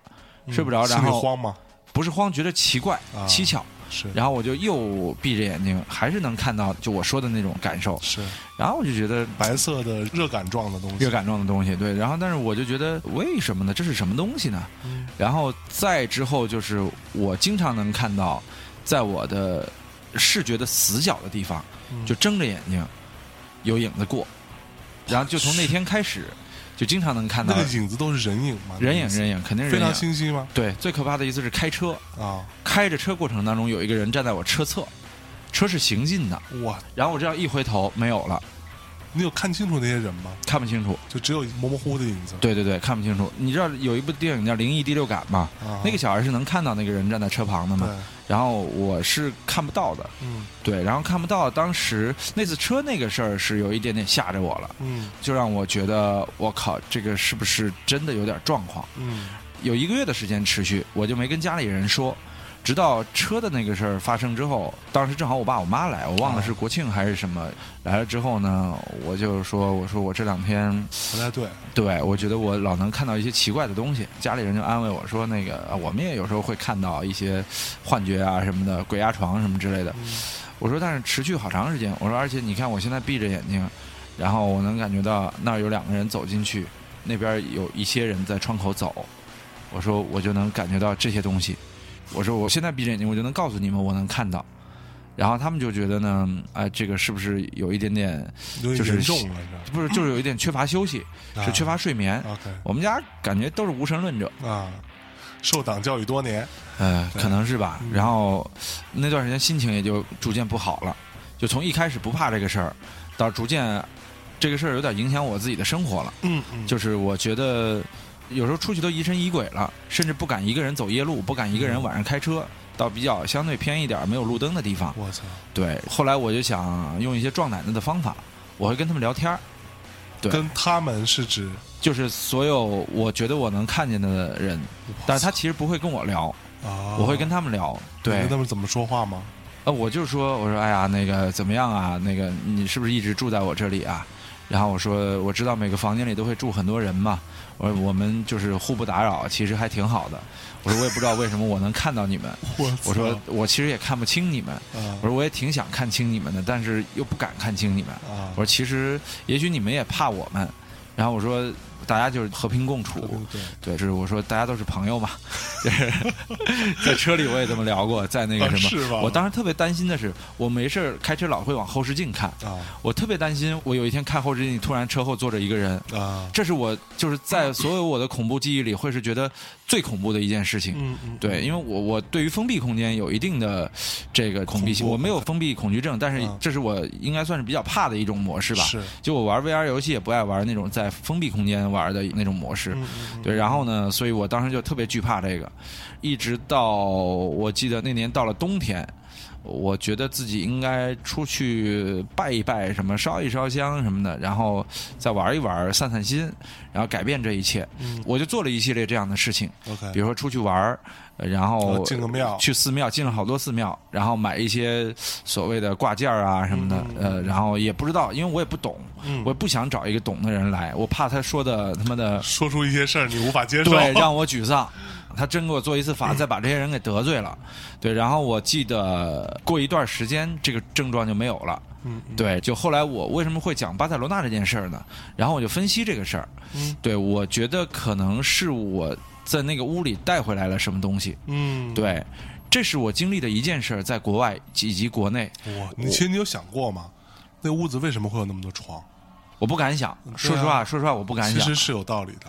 E: 睡不着，然后
B: 慌吗？
E: 不是慌，觉得奇怪、
B: 啊
E: 蹊跷。
B: 是
E: 然后我就又闭着眼睛，还是能看到就我说的那种感受。
B: 是
E: 然后我就觉得
B: 白色的热感状的东西，
E: 热感状的东西，对。然后但是我就觉得为什么呢？这是什么东西呢？
B: 嗯
E: 然后再之后就是我经常能看到，在我的视觉的死角的地方，
B: 嗯
E: 就睁着眼睛有影子过，然后就从那天开始，就经常能看到
B: 那个影子都是人影吗？
E: 人影人影，肯定是
B: 非常。清晰吗？
E: 对，最可怕的一次是开车，
B: 啊，
E: 开着车过程当中有一个人站在我车侧，车是行进的，
B: 哇，
E: 然后我这样一回头没有了，
B: 你有看清楚那些人吗？
E: 看不清楚。
B: 就只有模模糊糊的影子。
E: 对对对，看不清楚。你知道有一部电影叫《灵异第六感》吗？
B: 啊，
E: 那个小孩是能看到那个人站在车旁的吗，
B: 对，
E: 然后我是看不到的，
B: 嗯
E: 对，然后看不到。当时那次车那个事儿是有一点点吓着我了，
B: 嗯
E: 就让我觉得我靠，这个是不是真的有点状况？
B: 嗯
E: 有一个月的时间持续，我就没跟家里人说，直到车的那个事儿发生之后，当时正好我爸我妈来，我忘了是国庆还是什么，来了之后呢，我就说我说我这两天
B: 不太对，
E: 对，我觉得我老能看到一些奇怪的东西，家里人就安慰我说，那个啊我们也有时候会看到一些幻觉啊什么的，鬼压床什么之类的。
B: 嗯
E: 我说，但是持续好长时间。我说，而且你看我现在闭着眼睛，然后我能感觉到那儿有两个人走进去，那边有一些人在窗口走。我说，我就能感觉到这些东西。我说，我现在闭着眼睛，我就能告诉你们，我能看到。然后他们就觉得呢，哎、这个是不是有一点点，就是
B: 严重了，是
E: 不是，就是有一点缺乏休息，
B: 吧？
E: 是缺乏睡眠。
B: OK
E: 我们家感觉都是无神论者，
B: 啊，受党教育多年，
E: 呃，可能是吧
B: 嗯。
E: 然后那段时间心情也就逐渐不好了，就从一开始不怕这个事儿，到逐渐这个事儿有点影响我自己的生活了。
B: 嗯嗯，
E: 就是我觉得有时候出去都疑神疑鬼了，甚至不敢一个人走夜路，不敢一个人晚上开车到比较相对偏一点没有路灯的地方。
B: 我操，
E: 对，后来我就想用一些壮胆子的方法，我会跟他们聊天儿。对
B: 跟他们是指，
E: 就是所有我觉得我能看见的人，但是他其实不会跟我聊，
B: 啊，
E: 我会跟他们聊。对
B: 跟，他们怎么说话吗？
E: 呃，我就说，我说，哎呀，那个怎么样啊？那个你是不是一直住在我这里啊？然后我说，我知道每个房间里都会住很多人嘛。我说我们就是互不打扰，其实还挺好的。我说我也不知道为什么我能看到你们。
B: 我
E: 我说我其实也看不清你们。
B: 啊
E: 我说我也挺想看清你们的，但是又不敢看清你们。
B: 啊
E: 我，说其实也许你们也怕我们。然后我说大家就是和平共处。
B: 对，
E: 对，就是我说大家都是朋友嘛，就是在车里我也这么聊过，在那个
B: 啊
E: 什么，
B: 是
E: 我当时特别担心的是，我没事儿开车老会往后视镜看，
B: 啊。
E: 我特别担心我有一天看后视镜，突然车后坐着一个人，
B: 啊，
E: 这是我就是在所有我的恐怖记忆里会是觉得最恐怖的一件事情。
B: 嗯嗯，
E: 对，因为我我对于封闭空间有一定的这个恐惧性，我没有封闭恐惧症，但是
B: 嗯
E: 这是我应该算是比较怕的一种模式吧。
B: 是，
E: 就我玩 VR 游戏也不爱玩那种在封闭空间玩的那种模式。对，然后呢，所以我当时就特别惧怕这个，一直到我记得那年到了冬天，我觉得自己应该出去拜一拜，什么烧一烧香什么的，然后再玩一玩，散散心，然后改变这一切。
B: 嗯。
E: 我就做了一系列这样的事情
B: ，，OK，
E: 比如说出去玩，呃然后
B: 呃进个庙。
E: 去寺庙，进了好多寺庙，然后买一些所谓的挂件啊什么的，呃，然后也不知道，因为我也不懂，
B: 嗯。
E: 我也不想找一个懂的人来，我怕他说的他妈的
B: 说出一些事儿你无法接受，
E: 对，让我沮丧。他真给我做一次法，再把这些人给得罪了，对。然后我记得过一段时间，这个症状就没有了。
B: 嗯嗯
E: 对，就后来我为什么会讲巴塞罗那这件事儿呢？然后我就分析这个事儿。
B: 嗯
E: 对我觉得可能是我在那个屋里带回来了什么东西。
B: 嗯，
E: 对，这是我经历的一件事儿，在国外以及国内，
B: 哇，你其实你有想过吗？那屋子为什么会有那么多床？
E: 我不敢想。说实话，说实话，我不敢想
B: 其实。是有道理的。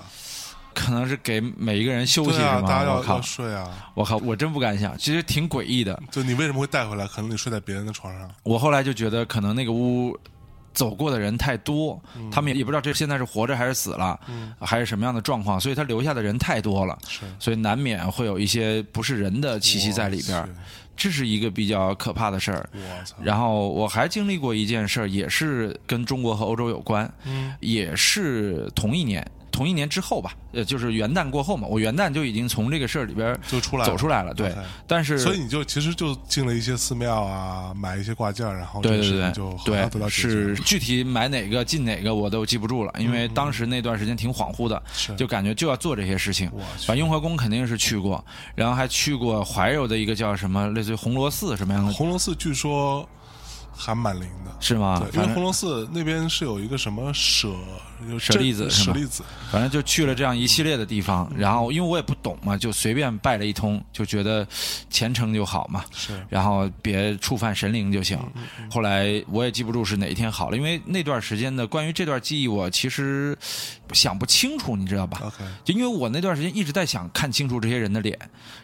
E: 可能是给每一个人休息
B: 大家
E: 吗？我靠
B: 要要！睡啊。
E: 我靠！我真不敢想，其实挺诡异的。
B: 就你为什么会带回来？可能你睡在别人的床上。
E: 我后来就觉得，可能那个屋走过的人太多，
B: 嗯
E: 他们也也不知道这现在是活着还是死了，还是什么样的状况，所以他留下的人太多了，
B: 是
E: 所以难免会有一些不是人的气息在里边儿。这是一个比较可怕的事儿。然后我还经历过一件事儿，也是跟中国和欧洲有关，
B: 嗯
E: 也是同一年，同一年之后吧，呃，就是元旦过后嘛，我元旦就已经从这个事儿里边
B: 就出来了
E: 走出来了，对。但是
B: 所以你就其实就进了一些寺庙啊，买一些挂件，然后
E: 对对对
B: 情就
E: 对，是具体买哪个进哪个我都记不住了，因为当时那段时间挺恍惚的，
B: 嗯是
E: 就感觉就要做这些事情
B: 我。去
E: 反正雍和宫肯定是去过，然后还去过怀柔的一个叫什么，类似于红螺寺什么样的，
B: 红螺寺据说还蛮灵的。
E: 是吗
B: 对，？因为红螺寺那边是有一个什么舍，有
E: 舍利子是吗
B: 舍利子，
E: 反正就去了这样一系列的地
B: 嗯
E: 方，然后因为我也不懂嘛，就随便拜了一通，就觉得虔诚就好嘛，
B: 是
E: 然后别触犯神灵就行。
B: 嗯
E: 后来我也记不住是哪一天好了，因为那段时间的关于这段记忆，我其实想不清楚，你知道吧
B: ？OK，
E: 就因为我那段时间一直在想看清楚这些人的脸，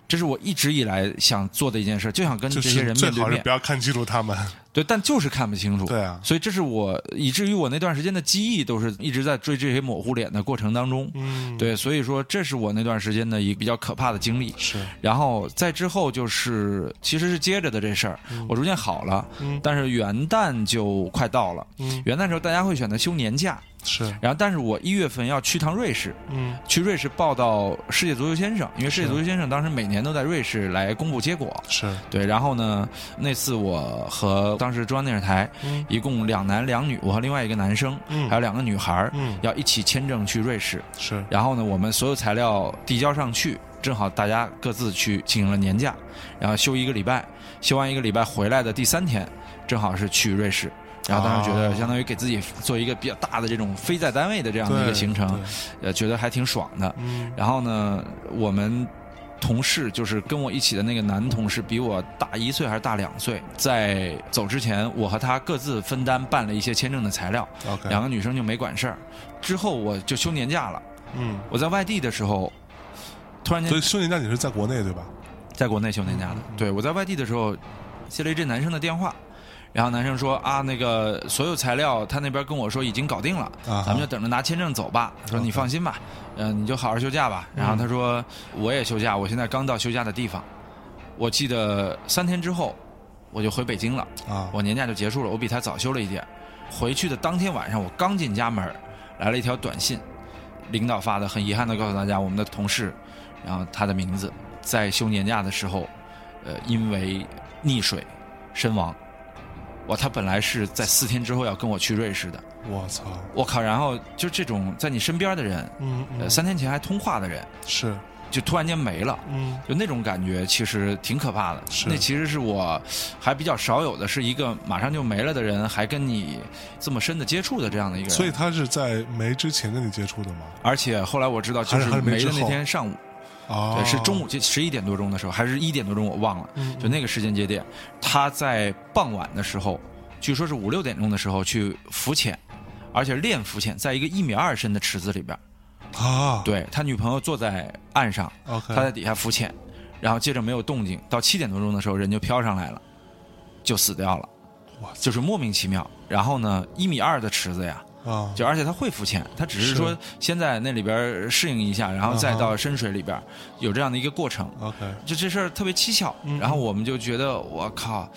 E: 这是我一直以来想做的一件事，就想跟
B: 就
E: 这些
B: 是最好是
E: 人面对面
B: 不。要看清楚他们。
E: 对，但就是看不清楚。
B: 对啊
E: 所以这是我以至于我那段时间的记忆都是一直在追这些模糊脸的过程当中。
B: 嗯，
E: 对，所以说这是我那段时间的一个比较可怕的经历。
B: 是
E: 然后在之后就是其实是接着的这事儿，我逐渐好了，
B: 嗯
E: 但是元旦就快到了。
B: 嗯
E: 元旦时候大家会选择休年假，
B: 是，
E: 然后但是我一月份要去趟瑞士，
B: 嗯。
E: 去瑞士报道世界足球先生，因为世界足球先生当时每年都在瑞士来公布结果。
B: 是，
E: 对，然后呢，那次我和当时中央电视台
B: 嗯。
E: 一共两男两女，我和另外一个男生，
B: 嗯。
E: 还有两个女孩儿，
B: 嗯。
E: 要一起签证去瑞士。
B: 是。
E: 然后呢，我们所有材料递交上去，正好大家各自去进行了年假，然后休一个礼拜，休完一个礼拜回来的第三天，正好是去瑞士。然后当时觉得
B: 哦
E: 相当于给自己做一个比较大的这种非在单位的这样的一个行程，呃，觉得还挺爽的。
B: 嗯
E: 然后呢，我们同事就是跟我一起的那个男同事，比我大一岁还是大两岁。在走之前，我和他各自分担办了一些签证的材料两个女生就没管事儿。之后我就休年假了。
B: 嗯，
E: 我在外地的时候，突然间
B: 所以休年假你是在国内对吧？
E: 在国内休年假的。对我在外地的时候，接了一这男生的电话。然后男生说啊，那个所有材料他那边跟我说已经搞定了，
B: 啊
E: 咱们就等着拿签证走吧。说你放心吧，嗯、你就好好休假吧。然后他说我也休假，我现在刚到休假的地方。我记得三天之后我就回北京了，
B: 啊，
E: 我年假就结束了，我比他早休了一天。回去的当天晚上，我刚进家门，来了一条短信，领导发的，很遗憾的告诉大家，我们的同事，然后他的名字在休年假的时候，呃，因为溺水身亡。哇，他本来是在四天之后要跟我去瑞士的，
B: 我操，
E: 我靠！然后就这种在你身边的人，
B: 嗯
E: 三天前还通话的人，
B: 是，
E: 就突然间没了。
B: 嗯
E: 就那种感觉，其实挺可怕的。
B: 是
E: 那其实是我还比较少有的，是一个马上就没了的人，还跟你这么深的接触的这样的一个人。
B: 所以他是在没之前跟你接触的吗？
E: 而且后来我知道，就
B: 还是没
E: 没的那天上午，
B: 啊，
E: 对，是中午，就十一点多钟的时候，还是一点多钟，我忘了。
B: 嗯
E: 就那个时间节点，他在傍晚的时候，据说是五六点钟的时候去浮潜，而且练浮潜，在一个一米二深的池子里边。
B: 啊，
E: 对他女朋友坐在岸上，他在底下浮潜，然后接着没有动静，到七点多钟的时候人就飘上来了，就死掉了，
B: 哇
E: 就是莫名其妙。然后呢，一米二的池子呀，
B: 啊，
E: 就而且他会浮潜，他只是
B: 是
E: 说先在那里边适应一下，然后再到深水里边有这样的一个过程。
B: OK，
E: 就这事儿特别蹊跷，
B: 嗯
E: 然后我们就觉得我靠，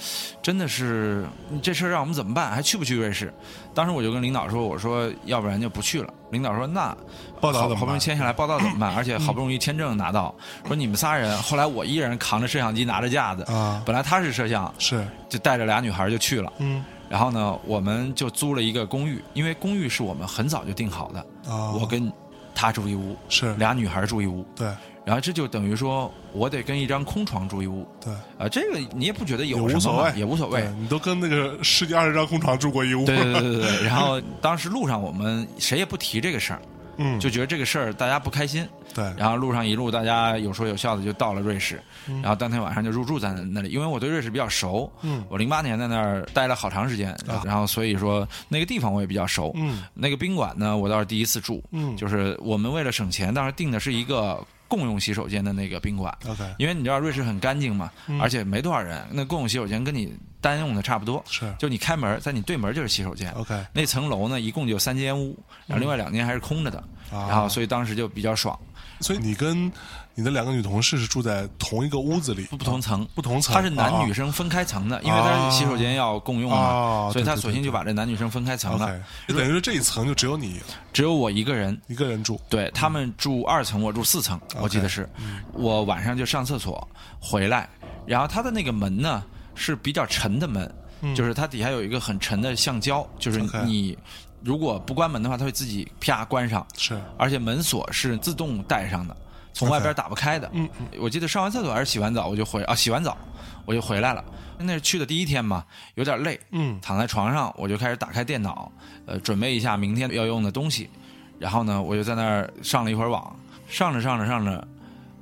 E: 真的是这事儿让我们怎么办？还去不去瑞士？当时我就跟领导说，我说要不然就不去了。领导说那
B: 报道怎么
E: 好好不容易签下来，报道怎么办？而且好不容易签证拿到，说你们仨人，后来我一人扛着摄像机，拿着架子，
B: 啊，
E: 本来他是摄像，
B: 是，
E: 就带着俩女孩就去了。
B: 嗯
E: 然后呢，我们就租了一个公寓，因为公寓是我们很早就定好的，
B: 啊，
E: 我跟他住一屋，
B: 是。
E: 俩女孩住一屋，
B: 对。
E: 然后这就等于说我得跟一张空床住一屋。
B: 对，
E: 啊，这个你也不觉得有什么嘛
B: 无所谓，
E: 也无所谓。
B: 你都跟那个十几二十张空床住过一屋，
E: 对对对对对。然后当时路上我们谁也不提这个事儿，
B: 嗯。
E: 就觉得这个事儿大家不开心，
B: 对，
E: 然后路上一路大家有说有笑的就到了瑞士，
B: 嗯。
E: 然后当天晚上就入住在那里，因为我对瑞士比较熟，
B: 嗯。
E: 我零八年在那儿待了好长时间，
B: 啊。
E: 然后所以说那个地方我也比较熟，
B: 嗯。
E: 那个宾馆呢我倒是第一次住，
B: 嗯。
E: 就是我们为了省钱，当时订的是一个共用洗手间的那个宾馆。
B: ，OK，
E: 因为你知道瑞士很干净嘛，
B: 嗯。
E: 而且没多少人，那共用洗手间跟你单用的差不多，
B: 是。
E: 就你开门，在你对门就是洗手间。
B: OK，
E: 那层楼呢，一共就三间屋，然后另外两间还是空着的，
B: 啊。
E: 然后所以当时就比较爽，
B: 所以你跟你的两个女同事是住在同一个屋子里，
E: 不同层。
B: 不同层，
E: 它是男女
B: 啊
E: 生分开层的，因为它是洗手间要共用嘛，
B: 啊
E: 所以他索性就把这男女生分开层了。
B: 就等于说这一层就只有你
E: 只有我一个人，
B: 一个人住，
E: 对他们住二层，我住四层，我记得是。我晚上就上厕所回来，然后他的那个门呢是比较沉的门，就是它底下有一个很沉的橡胶，就是你如果不关门的话，它会自己啪关上，
B: 是
E: 而且门锁是自动带上的，从外边打不开的。
B: 嗯
E: 我记得上完厕所还是洗完澡我就回啊，洗完澡我就回来了。那是去的第一天嘛，有点累，
B: 嗯
E: 躺在床上我就开始打开电脑，呃，准备一下明天要用的东西。然后呢，我就在那儿上了一会儿网，上着上着上着，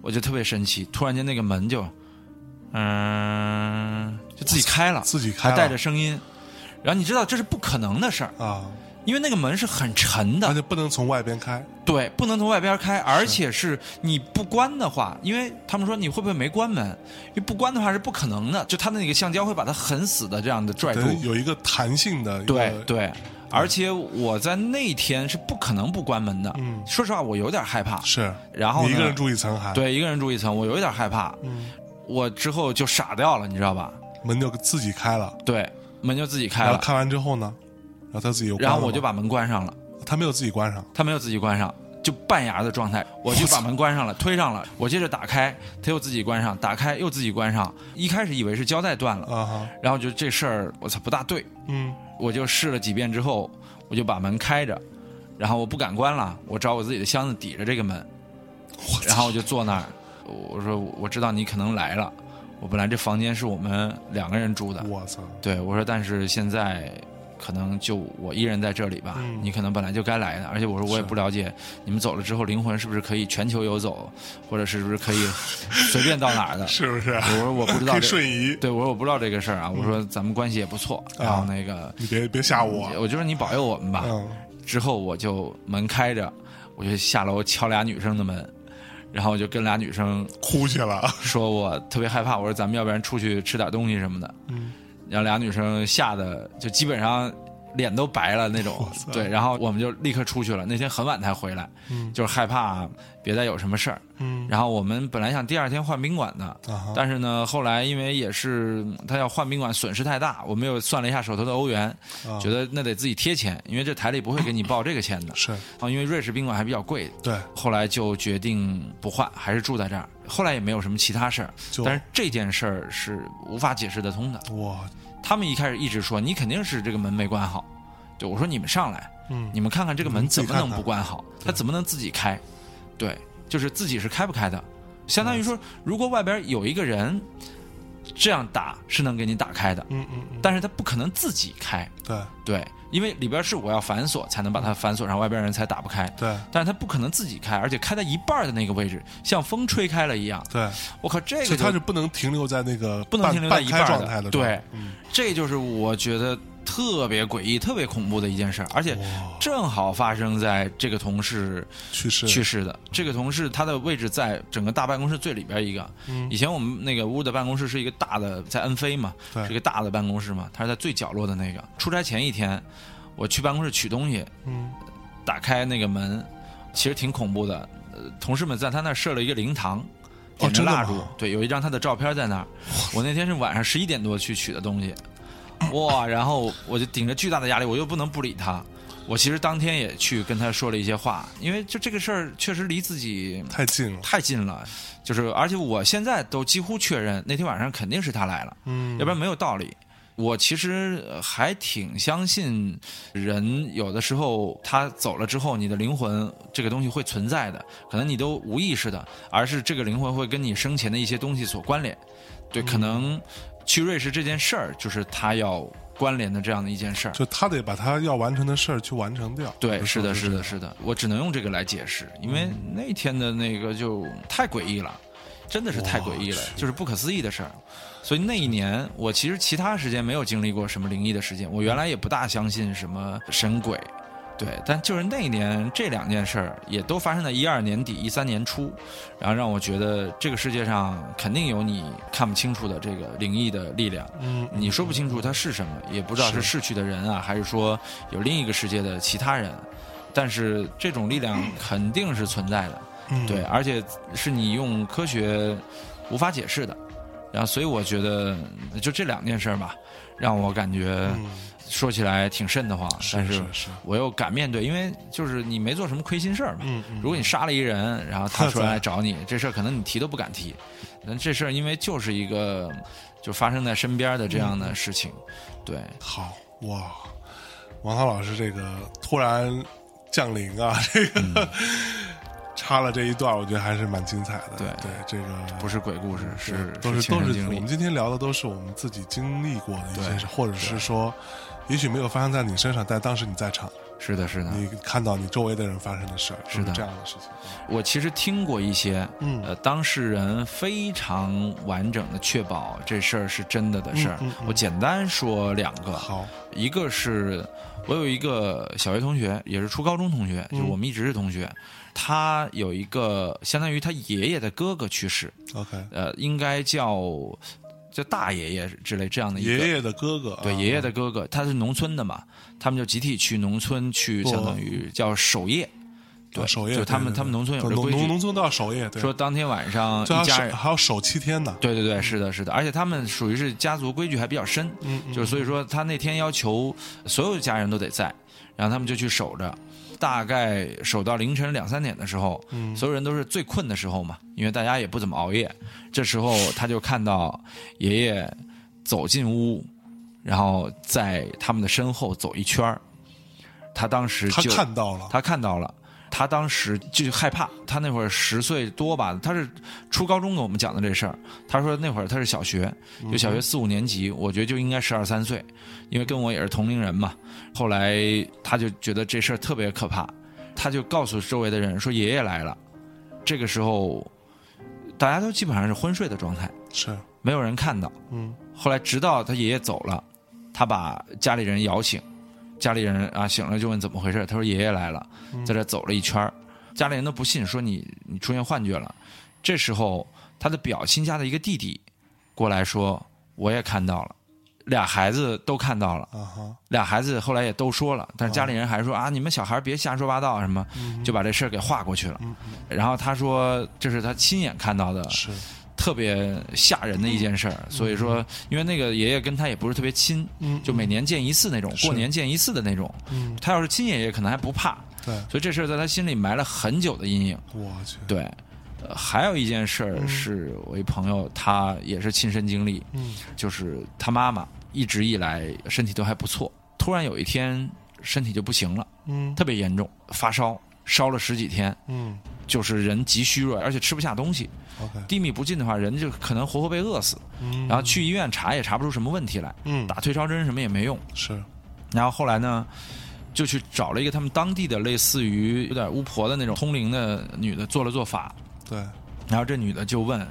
E: 我就特别神奇，突然间那个门就，嗯、就自己开了，
B: 自己开了
E: 还带着声音。然后你知道这是不可能的事儿，
B: 啊，
E: 因为那个门是很沉的
B: 而，且不能从外边开，
E: 对，不能从外边开，而且是你不关的话，因为他们说你会不会没关门？因为不关的话是不可能的，就它的那个橡胶会把它很死的这样的拽住
B: 有一个弹性的，
E: 对对，而且我在那天是不可能不关门的。
B: 嗯
E: 说实话，我有点害怕。
B: 是，
E: 然后
B: 你一个人住一层还，
E: 对，一个人住一层，我有一点害怕。
B: 嗯
E: 我之后就傻掉了，你知道吧？
B: 门就自己开了，
E: 对，门就自己开了，
B: 然后开完之后呢，然后他自己又关
E: 然后我就把门关上了。
B: 他没有自己关上，
E: 他没有自己关上，就半牙的状态，我就把门关上了，推上了，我接着打开，他又自己关上，打开又自己关上。一开始以为是胶带断了，然后就这事儿，我操不大对，
B: 嗯。
E: 我就试了几遍之后，我就把门开着，然后我不敢关了，我找我自己的箱子抵着这个门，然后我就坐那儿，我说我知道你可能来了，我本来这房间是我们两个人住的，
B: 我操，
E: 对我说，但是现在可能就我一人在这里吧，
B: 嗯
E: 你可能本来就该来的，而且我说我也不了解你们走了之后灵魂是不是可以全球游走，或者是不是可以 随便到哪儿的。
B: 是不是？
E: 我说我不知道这，
B: 瞬移，
E: 对我说我不知道这个事儿啊，我说咱们关系也不错，然后那个
B: 你别别吓我，
E: 我就说你保佑我们吧。
B: 嗯
E: 之后我就门开着，我就下楼敲俩女生的门，然后我就跟俩女生
B: 哭去了，
E: 说我特别害怕，我说咱们要不然出去吃点东西什么的。
B: 嗯，
E: 让俩女生吓得就基本上脸都白了那种。对，然后我们就立刻出去了。那天很晚才回来，
B: 嗯
E: 就是害怕别再有什么事儿。
B: 嗯
E: 然后我们本来想第二天换宾馆的，
B: 啊，
E: 但是呢，后来因为也是他要换宾馆，损失太大，我们又算了一下手头的欧元，
B: 啊
E: 觉得那得自己贴钱，因为这台里不会给你报这个钱的。
B: 是
E: 啊，因为瑞士宾馆还比较贵，
B: 对，
E: 后来就决定不换，还是住在这儿。后来也没有什么其他事儿，但是这件事儿是无法解释得通的。
B: 哇，
E: 他们一开始一直说你肯定是这个门没关好，就我说你们上来，
B: 嗯
E: 你们看看这个门怎么能不关好？它怎么能自己开？对，就是自己是开不开的。相当于说，如果外边有一个人这样打是能给你打开的，
B: 嗯嗯嗯，
E: 但是它不可能自己开，
B: 对。
E: 对，因为里边是我要反锁才能把它反锁上，外边人才打不开。
B: 对。
E: 但是它不可能自己开，而且开在一半的那个位置，像风吹开了一样。
B: 对，
E: 我靠，这个
B: 它是不能停留在那个
E: 不能停留在一半
B: 状态的，
E: 对，
B: 嗯。
E: 这就是我觉得特别诡异、特别恐怖的一件事儿，而且正好发生在这个同事
B: 去世
E: 去世的。这个同事他的位置在整个大办公室最里边一个。
B: 嗯
E: 以前我们那个屋的办公室是一个大的，在恩飞嘛，
B: 对
E: 是一个大的办公室嘛，他是在最角落的那个。出差前一天，我去办公室取东西，
B: 嗯
E: 打开那个门，其实挺恐怖的。呃，同事们在他那儿设了一个灵堂，点着蜡烛，
B: 吗
E: 对，有一张他的照片在那儿。我那天是晚上十一点多去取的东西，哇！然后我就顶着巨大的压力，我又不能不理他。我其实当天也去跟他说了一些话，因为就这个事儿确实离自己
B: 太近了，
E: 太近了，就是而且我现在都几乎确认那天晚上肯定是他来了，
B: 嗯
E: 要不然没有道理。我其实呃还挺相信人有的时候他走了之后，你的灵魂这个东西会存在的，可能你都无意识的，而是这个灵魂会跟你生前的一些东西所关联。对，可能去瑞士这件事儿，就是他要关联的这样的一件事儿。
B: 就他得把他要完成的事儿去完成掉。
E: 对，是的，
B: 是的
E: 是的，我只能用这个来解释，因为那天的那个就太诡异了，真的是太诡异了，就是不可思议的事儿。所以那一年，我其实其他时间没有经历过什么灵异的事件，我原来也不大相信什么神鬼，对，但就是那一年这两件事儿也都发生在一二年底一三年初，然后让我觉得这个世界上肯定有你看不清楚的这个灵异的力量，
B: 嗯，
E: 你说不清楚它是什么，也不知道是逝去的人啊，还是说有另一个世界的其他人，但是这种力量肯定是存在的，
B: 嗯
E: 对，而且是你用科学无法解释的。然后，所以我觉得就这两件事儿吧，让我感觉说起来挺瘆得慌，但
B: 嗯是是
E: 我又敢面对，因为就是你没做什么亏心事儿嘛。
B: 嗯嗯
E: 如果你杀了一人，然后他
B: 对
E: 突然来找你，这事儿可能你提都不敢提。那这事儿因为就是一个就发生在身边的这样
B: 嗯
E: 的事情，对，
B: 好哇，王涛老师这个突然降临啊，这个、插了这一段，我觉得还是蛮精彩的。
E: 对
B: 对，这个
E: 不是鬼故事，是
B: 都是都是
E: 经历
B: 我们。今天聊的都是我们自己经历过的一些事，或者是说，也许没有发生在你身上，但当时你在场，
E: 是的，是的。
B: 你看到你周围的人发生的事儿，
E: 是的。
B: 这样的事情。
E: 我其实听过一些，
B: 嗯。
E: 呃，当事人非常完整的确保这事儿是真的的事儿。
B: 嗯嗯嗯。
E: 我简单说两个，
B: 好，
E: 一个是我有一个小学同学，也是初高中同学，
B: 嗯。
E: 就是我们一直是同学。他有一个相当于他爷爷的哥哥去世
B: ，OK，
E: 呃，应该叫叫大爷爷之类这样的一个
B: 爷爷的哥哥，啊
E: 对爷爷的哥哥，他是农村的嘛，他们就集体去农村去，相当于叫守夜。对，
B: 啊守夜，
E: 就他们他们农村有这规矩，
B: 农村都要守夜，对
E: 说当天晚上一家人。
B: 还要守七天呢。
E: 对对对，是的，是的，而且他们属于是家族规矩还比较深，
B: 嗯嗯
E: 就是所以说他那天要求所有家人都得在，然后他们就去守着，大概守到凌晨两三点的时候，
B: 嗯
E: 所有人都是最困的时候嘛，因为大家也不怎么熬夜，这时候他就看到爷爷走进屋，然后在他们的身后走一圈儿他当时
B: 他
E: 就
B: 看到了，
E: 他看到了，他当时就害怕。他那会儿十岁多吧，他是初高中跟我们讲的这事儿。他说那会儿他是小学，就小学四五年级，我觉得就应该十二三岁，因为跟我也是同龄人嘛。后来他就觉得这事儿特别可怕，他就告诉周围的人说爷爷来了。这个时候，大家都基本上是昏睡的状态，
B: 是，
E: 没有人看到。
B: 嗯
E: 后来直到他爷爷走了，他把家里人摇醒，家里人啊醒了就问怎么回事，他说爷爷来了，在这走了一圈儿家里人都不信，说你你出现幻觉了。这时候他的表亲家的一个弟弟过来说我也看到了，俩孩子都看到了，俩孩子后来也都说了，但是家里人还说啊你们小孩别瞎说八道什么，就把这事儿给划过去了。然后他说这是他亲眼看到的，
B: 是，
E: 特别吓人的一件事儿，所以说，因为那个爷爷跟他也不是特别亲，
B: 嗯
E: 就每年见一次那种，过年见一次的那种。
B: 嗯，
E: 他要是亲爷爷，可能还不怕，
B: 对，
E: 所以这事儿在他心里埋了很久的阴影。
B: 我去，
E: 对，呃，还有一件事儿是我一朋友，他也是亲身经历，
B: 嗯
E: 就是他妈妈一直以来身体都还不错，突然有一天身体就不行了，
B: 嗯
E: 特别严重，发烧，烧了十几天，
B: 嗯
E: 就是人极虚弱，而且吃不下东西。低密不进的话，人就可能活活被饿死。
B: 嗯，
E: 然后去医院查也查不出什么问题来，
B: 嗯
E: 打退烧针什么也没用。
B: 是，
E: 然后后来呢，就去找了一个他们当地的类似于有点巫婆的那种通灵的女的做了做法，
B: 对，
E: 然后这女的就问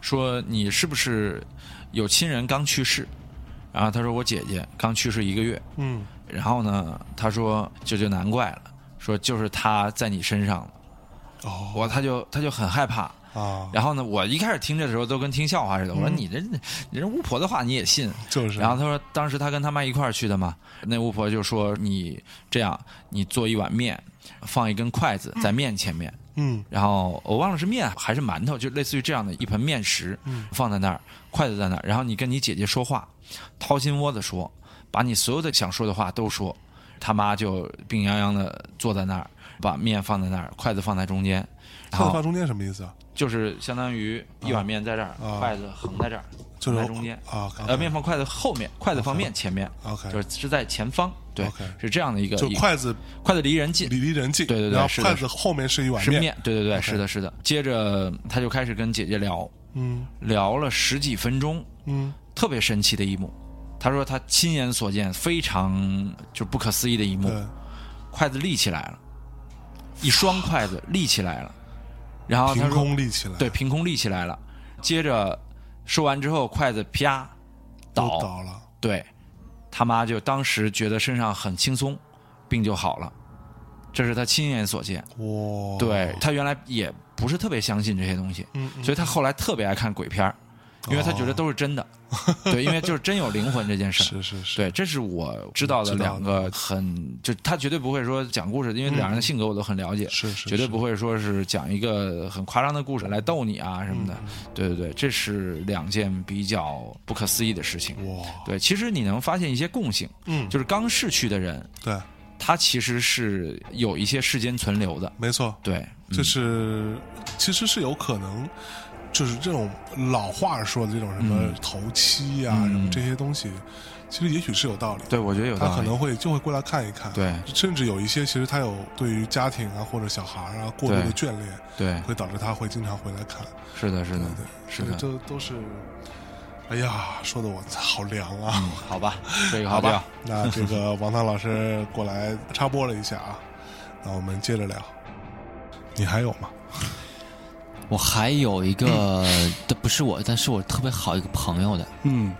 E: 说：“你是不是有亲人刚去世？”然后她说：“我姐姐刚去世一个月。
B: 嗯”
E: 然后呢，他说：“这就难怪了，说就是她在你身上了。”
B: 哦
E: 我她就他就很害怕。
B: 啊，
E: 然后呢，我一开始听这的时候都跟听笑话似的。我说你这你这巫婆的话你也信？
B: 就是，
E: 然后他说，当时他跟他妈一块儿去的嘛，那巫婆就说你这样，你做一碗面，放一根筷子在面前面，
B: 嗯
E: 然后我忘了是面还是馒头，就类似于这样的一盆面食，放在那儿，筷子在那儿，然后你跟你姐姐说话，掏心窝子说，把你所有的想说的话都说。他妈就病殃殃的坐在那儿，把面放在那儿，筷子放在中间，
B: 筷子放中间什么意思啊？
E: 就是相当于一碗面在这儿，
B: 啊
E: 筷子横在这儿，
B: 就是
E: 横在中间。
B: 啊，
E: 呃，面放筷子后面，筷子放面前面
B: OK
E: 就是是在前方，对
B: OK
E: 是这样的一个
B: 就筷子
E: 筷子离人近，
B: 离离人近，
E: 对对对
B: 然后
E: 是
B: 筷子后面是一碗
E: 是面，对对对是的，是的。接着他就开始跟姐姐聊，
B: 嗯。
E: 聊了十几分钟，
B: 嗯
E: 特别神奇的一幕，他说他亲眼所见，非常就不可思议的一幕，筷子立起来了，一双筷子立起来了，然后他
B: 凭
E: 说
B: 空立起来，
E: 对，凭空立起来了，接着说完之后，筷子啪倒，
B: 倒了，
E: 对他妈就当时觉得身上很轻松，病就好了，这是他亲眼所见。
B: 哇，
E: 对他原来也不是特别相信这些东西，
B: 嗯，嗯。
E: 所以他后来特别爱看鬼片儿因为他觉得都是真的。对，因为就是真有灵魂这件事儿。
B: 是是是，
E: 对，这是我知道的两个很，就他绝对不会说讲故事，因为两人的性格我都很了解，
B: 是是，是
E: 绝对不会说是讲一个很夸张的故事来逗你啊什么的。
B: 嗯
E: 对对对，这是两件比较不可思议的事情。
B: 哇，
E: 对，其实你能发现一些共性，
B: 嗯，
E: 就是刚逝去的人，
B: 对，
E: 他其实是有一些世间存留的。
B: 没错，
E: 对，
B: 就
E: 嗯
B: 是其实是有可能，就是这种老话说的这种什么
E: 嗯
B: 头七啊，
E: 嗯
B: 什么这些东西，其实也许是有道理。
E: 对，我觉得有道理。
B: 他可能会就会过来看一看，
E: 对
B: 甚至有一些其实他有对于家庭啊或者小孩啊过度的眷恋，
E: 对，
B: 会导致他会经常回来看。
E: 是的，是的
B: 对对，，
E: 是的。
B: 这都是，哎呀，说的我好凉啊。
E: 嗯，好吧，这个
B: 好吧。，那这个 王涛老师过来插播了一下啊，那我们接着聊。你还有吗？
C: 我还有一个，这不是我，但是我特别好一个朋友的。
B: 嗯。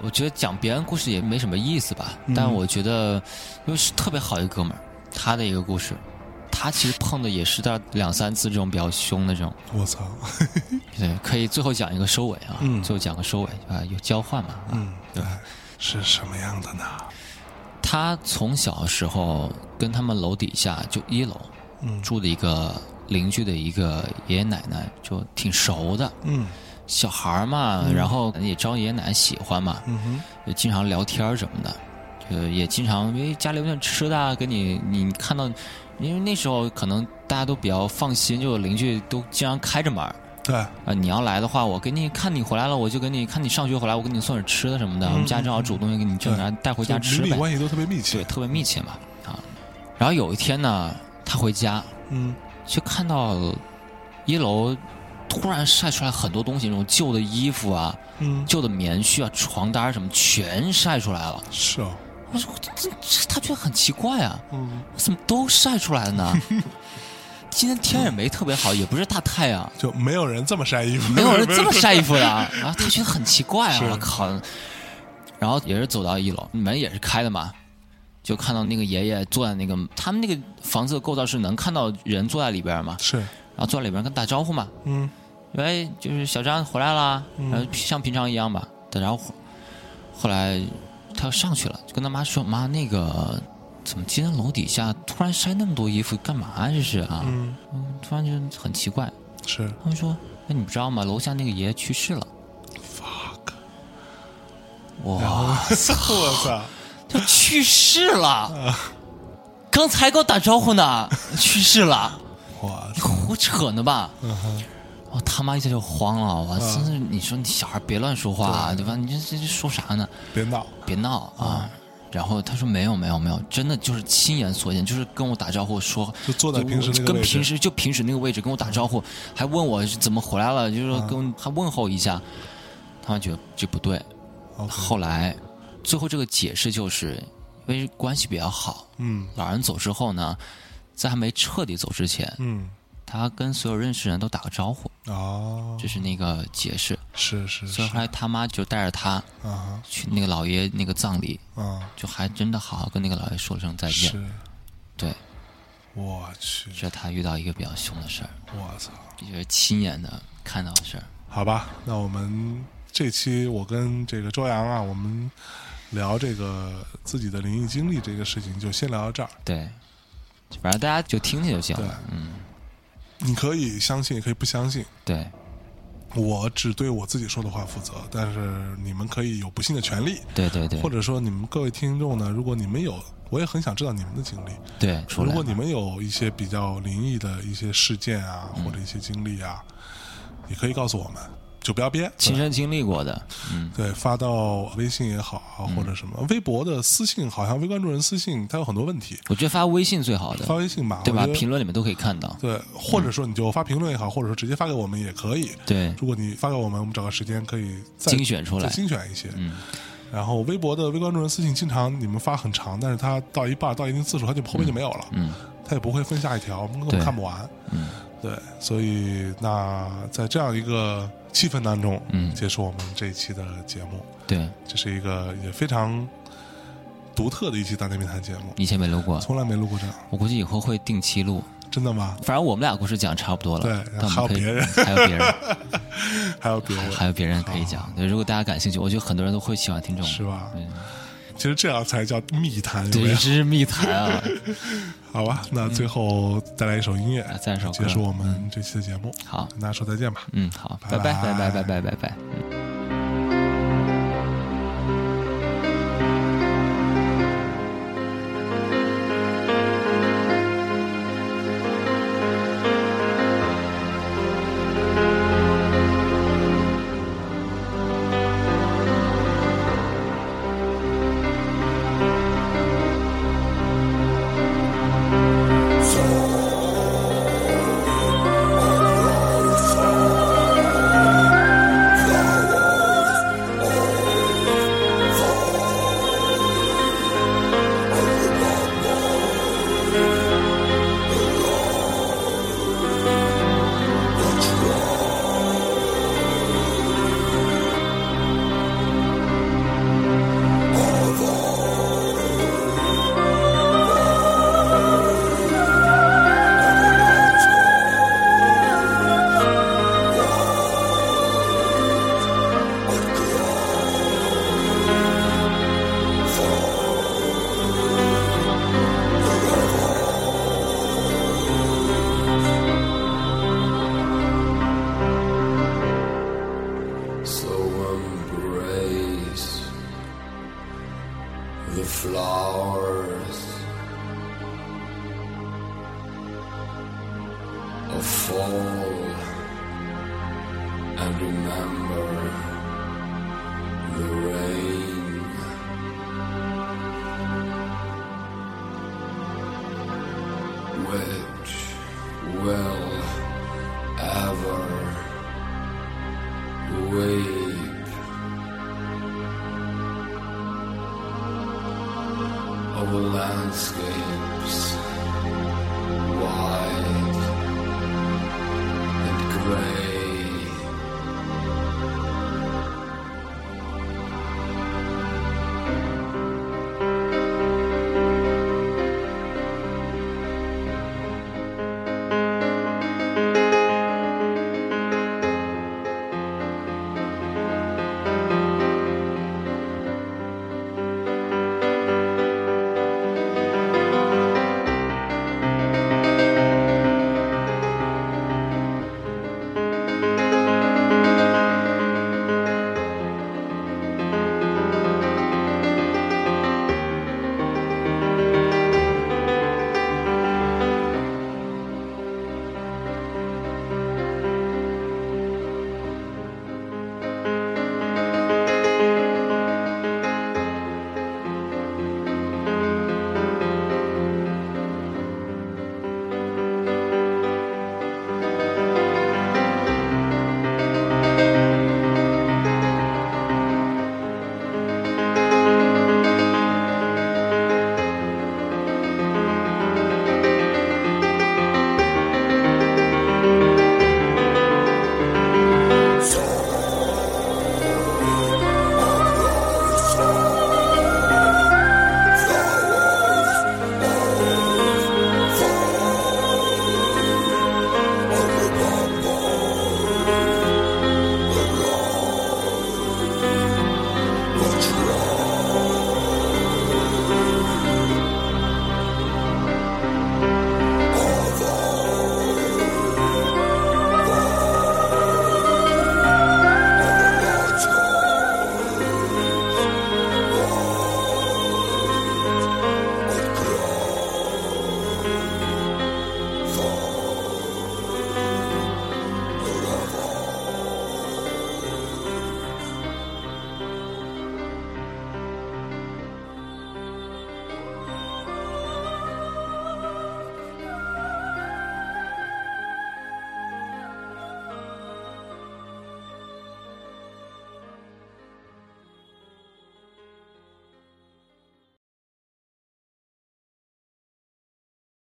C: 我觉得讲别人故事也没什么意思吧，
B: 嗯。
C: 但我觉得，因为是特别好一个哥们儿，他的一个故事，他其实碰的也是到两三次这种比较凶的这种，
B: 我操，
C: 对，可以最后讲一个收尾啊，
B: 嗯。
C: 最后讲个收尾啊，有交换嘛，啊，
B: 嗯，
C: 对
B: 哎是什么样的呢？
C: 他从小时候跟他们楼底下就一楼
B: 嗯。
C: 住的一个邻居的一个爷爷奶奶，就挺熟的，
B: 嗯。
C: 小孩儿嘛，然后也招爷爷奶奶喜欢嘛，
B: 嗯哼，
C: 就经常聊天儿什么的，就也经常因为家里有点吃的啊，给你你看到，因为那时候可能大家都比较放心，就邻居都经常开着门儿。
B: 对，
C: 啊、你要来的话，我给你看你回来了，我就给你看你上学回来，我给你送点吃的什么的，我们家正好煮东西给你就拿带回家吃呗，
B: 邻里关系都特别密切。
C: 对，特别密切嘛啊。然后有一天呢，他回家
B: 嗯
C: 就看到一楼突然晒出来很多东西，那种旧的衣服啊、
B: 嗯，
C: 旧的棉絮啊、床单什么全晒出来了。
B: 是啊，
C: 我说这这这，他觉得很奇怪啊，
B: 嗯，
C: 怎么都晒出来了呢？今天天也没特别好，也不是大太阳，
B: 就没有人这么晒衣服，
C: 没有人这么晒衣服的 啊。然后他觉得很奇怪啊，我靠！然后也是走到一楼，门也是开的嘛，就看到那个爷爷坐在那个他们那个房子的构造是能看到人坐在里边嘛，
B: 是，
C: 然后坐在里边跟打招呼嘛，
B: 嗯
C: 喂，就是小张回来啦，
B: 嗯
C: 然后像平常一样吧打招呼。后来他又上去了，就跟他妈说：“妈，那个怎么今天楼底下突然晒那么多衣服，干嘛呀这是啊？
B: 嗯，
C: 嗯，突然就很奇怪。
B: 是
C: 他们说：“那你不知道吗？楼下那个爷爷去世了。
B: fuck，”
C: 哇，
B: 我操，
C: 他去世了！刚才跟我打招呼呢，去世了，
B: 我
C: 你胡扯呢吧？我他妈一下就慌了，我真是，你说你小孩别乱说话，啊对吧？你这这这说啥呢？
B: 别闹，
C: 别闹啊！然后他说没有没有没有，真的就是亲眼所见，就是跟我打招呼说，
B: 就坐在平时那个
C: 跟平时就平时那个位置跟我打招呼，还问我是怎么回来了，就是说跟还问候一下，他们觉得这不对。后来最后这个解释就是因为关系比较好，
B: 嗯。
C: 老人走之后呢，在还没彻底走之前，
B: 嗯，
C: 他跟所有认识人都打个招呼，
B: 哦，
C: 这是那个解释。
B: 是是是。
C: 所以后来他妈就带着他
B: 啊。
C: 去那个老爷那个葬礼，
B: 啊，
C: 就还真的好好跟那个老爷说了声再见。
B: 是，
C: 对，
B: 我去，
C: 这是他遇到一个比较凶的事儿，
B: 我操，
C: 这就是亲眼的看到的事儿。
B: 好吧，那我们这期我跟这个周洋啊，我们聊这个自己的灵异经历这个事情，就先聊到这儿。
C: 对，反正大家就听听就行
B: 对
C: 了。嗯，
B: 你可以相信，也可以不相信。
C: 对，
B: 我只对我自己说的话负责，但是你们可以有不信的权利，
C: 对对对，
B: 或者说你们各位听众呢，如果你们有，我也很想知道你们的经历。
C: 对，
B: 如果你们有一些比较灵异的一些事件啊，
C: 嗯
B: 或者一些经历啊，也可以告诉我们，就不要编。
C: 亲身经历过的，嗯，
B: 对，发到微信也好啊，或者什么微博的私信，好像微关注人私信，它有很多问题。
C: 我觉得发微信最好的发，
B: 微信吧，
C: 对吧评论里面都可以看到。
B: 对，或者说你就发评论也好，或者说直接发给我们也可以。
C: 对，
B: 如果你发给我们，我们找个时间可以再
C: 精选出来
B: 再精选一些。
C: 嗯，
B: 然后微博的微关注人私信，经常你们发很长，但是它到一半到一定次数，它就后面就没有了，
C: 嗯
B: 它也不会分下一条，我们根本看不完。
C: 嗯
B: 对，所以那在这样一个气氛当中，
C: 嗯。
B: 结束我们这一期的节目，
C: 对，
B: 这是一个也非常独特的一期大内密谈节目，
C: 以前没录过，
B: 从来没录过这样，
C: 我估计以后会定期录。
B: 真的吗？
C: 反正我们俩故事讲差不多了，
B: 对 还有别人。
C: 还有别人，
B: 还有别人，
C: 还有别人可以讲。对，如果大家感兴趣，我觉得很多人都会喜欢听这种。
B: 是吧？
C: 对，
B: 其实这样才叫密谈
C: 对这是密谈啊。
B: 好吧那最后再来一首音乐
C: 啊赞首
B: 结束我们这期的节目。
C: 好。
B: 跟大家说再见吧。
C: 嗯好。
B: 拜
C: 拜。拜拜
B: 拜
C: 拜拜拜。嗯。
F: And remember the rain.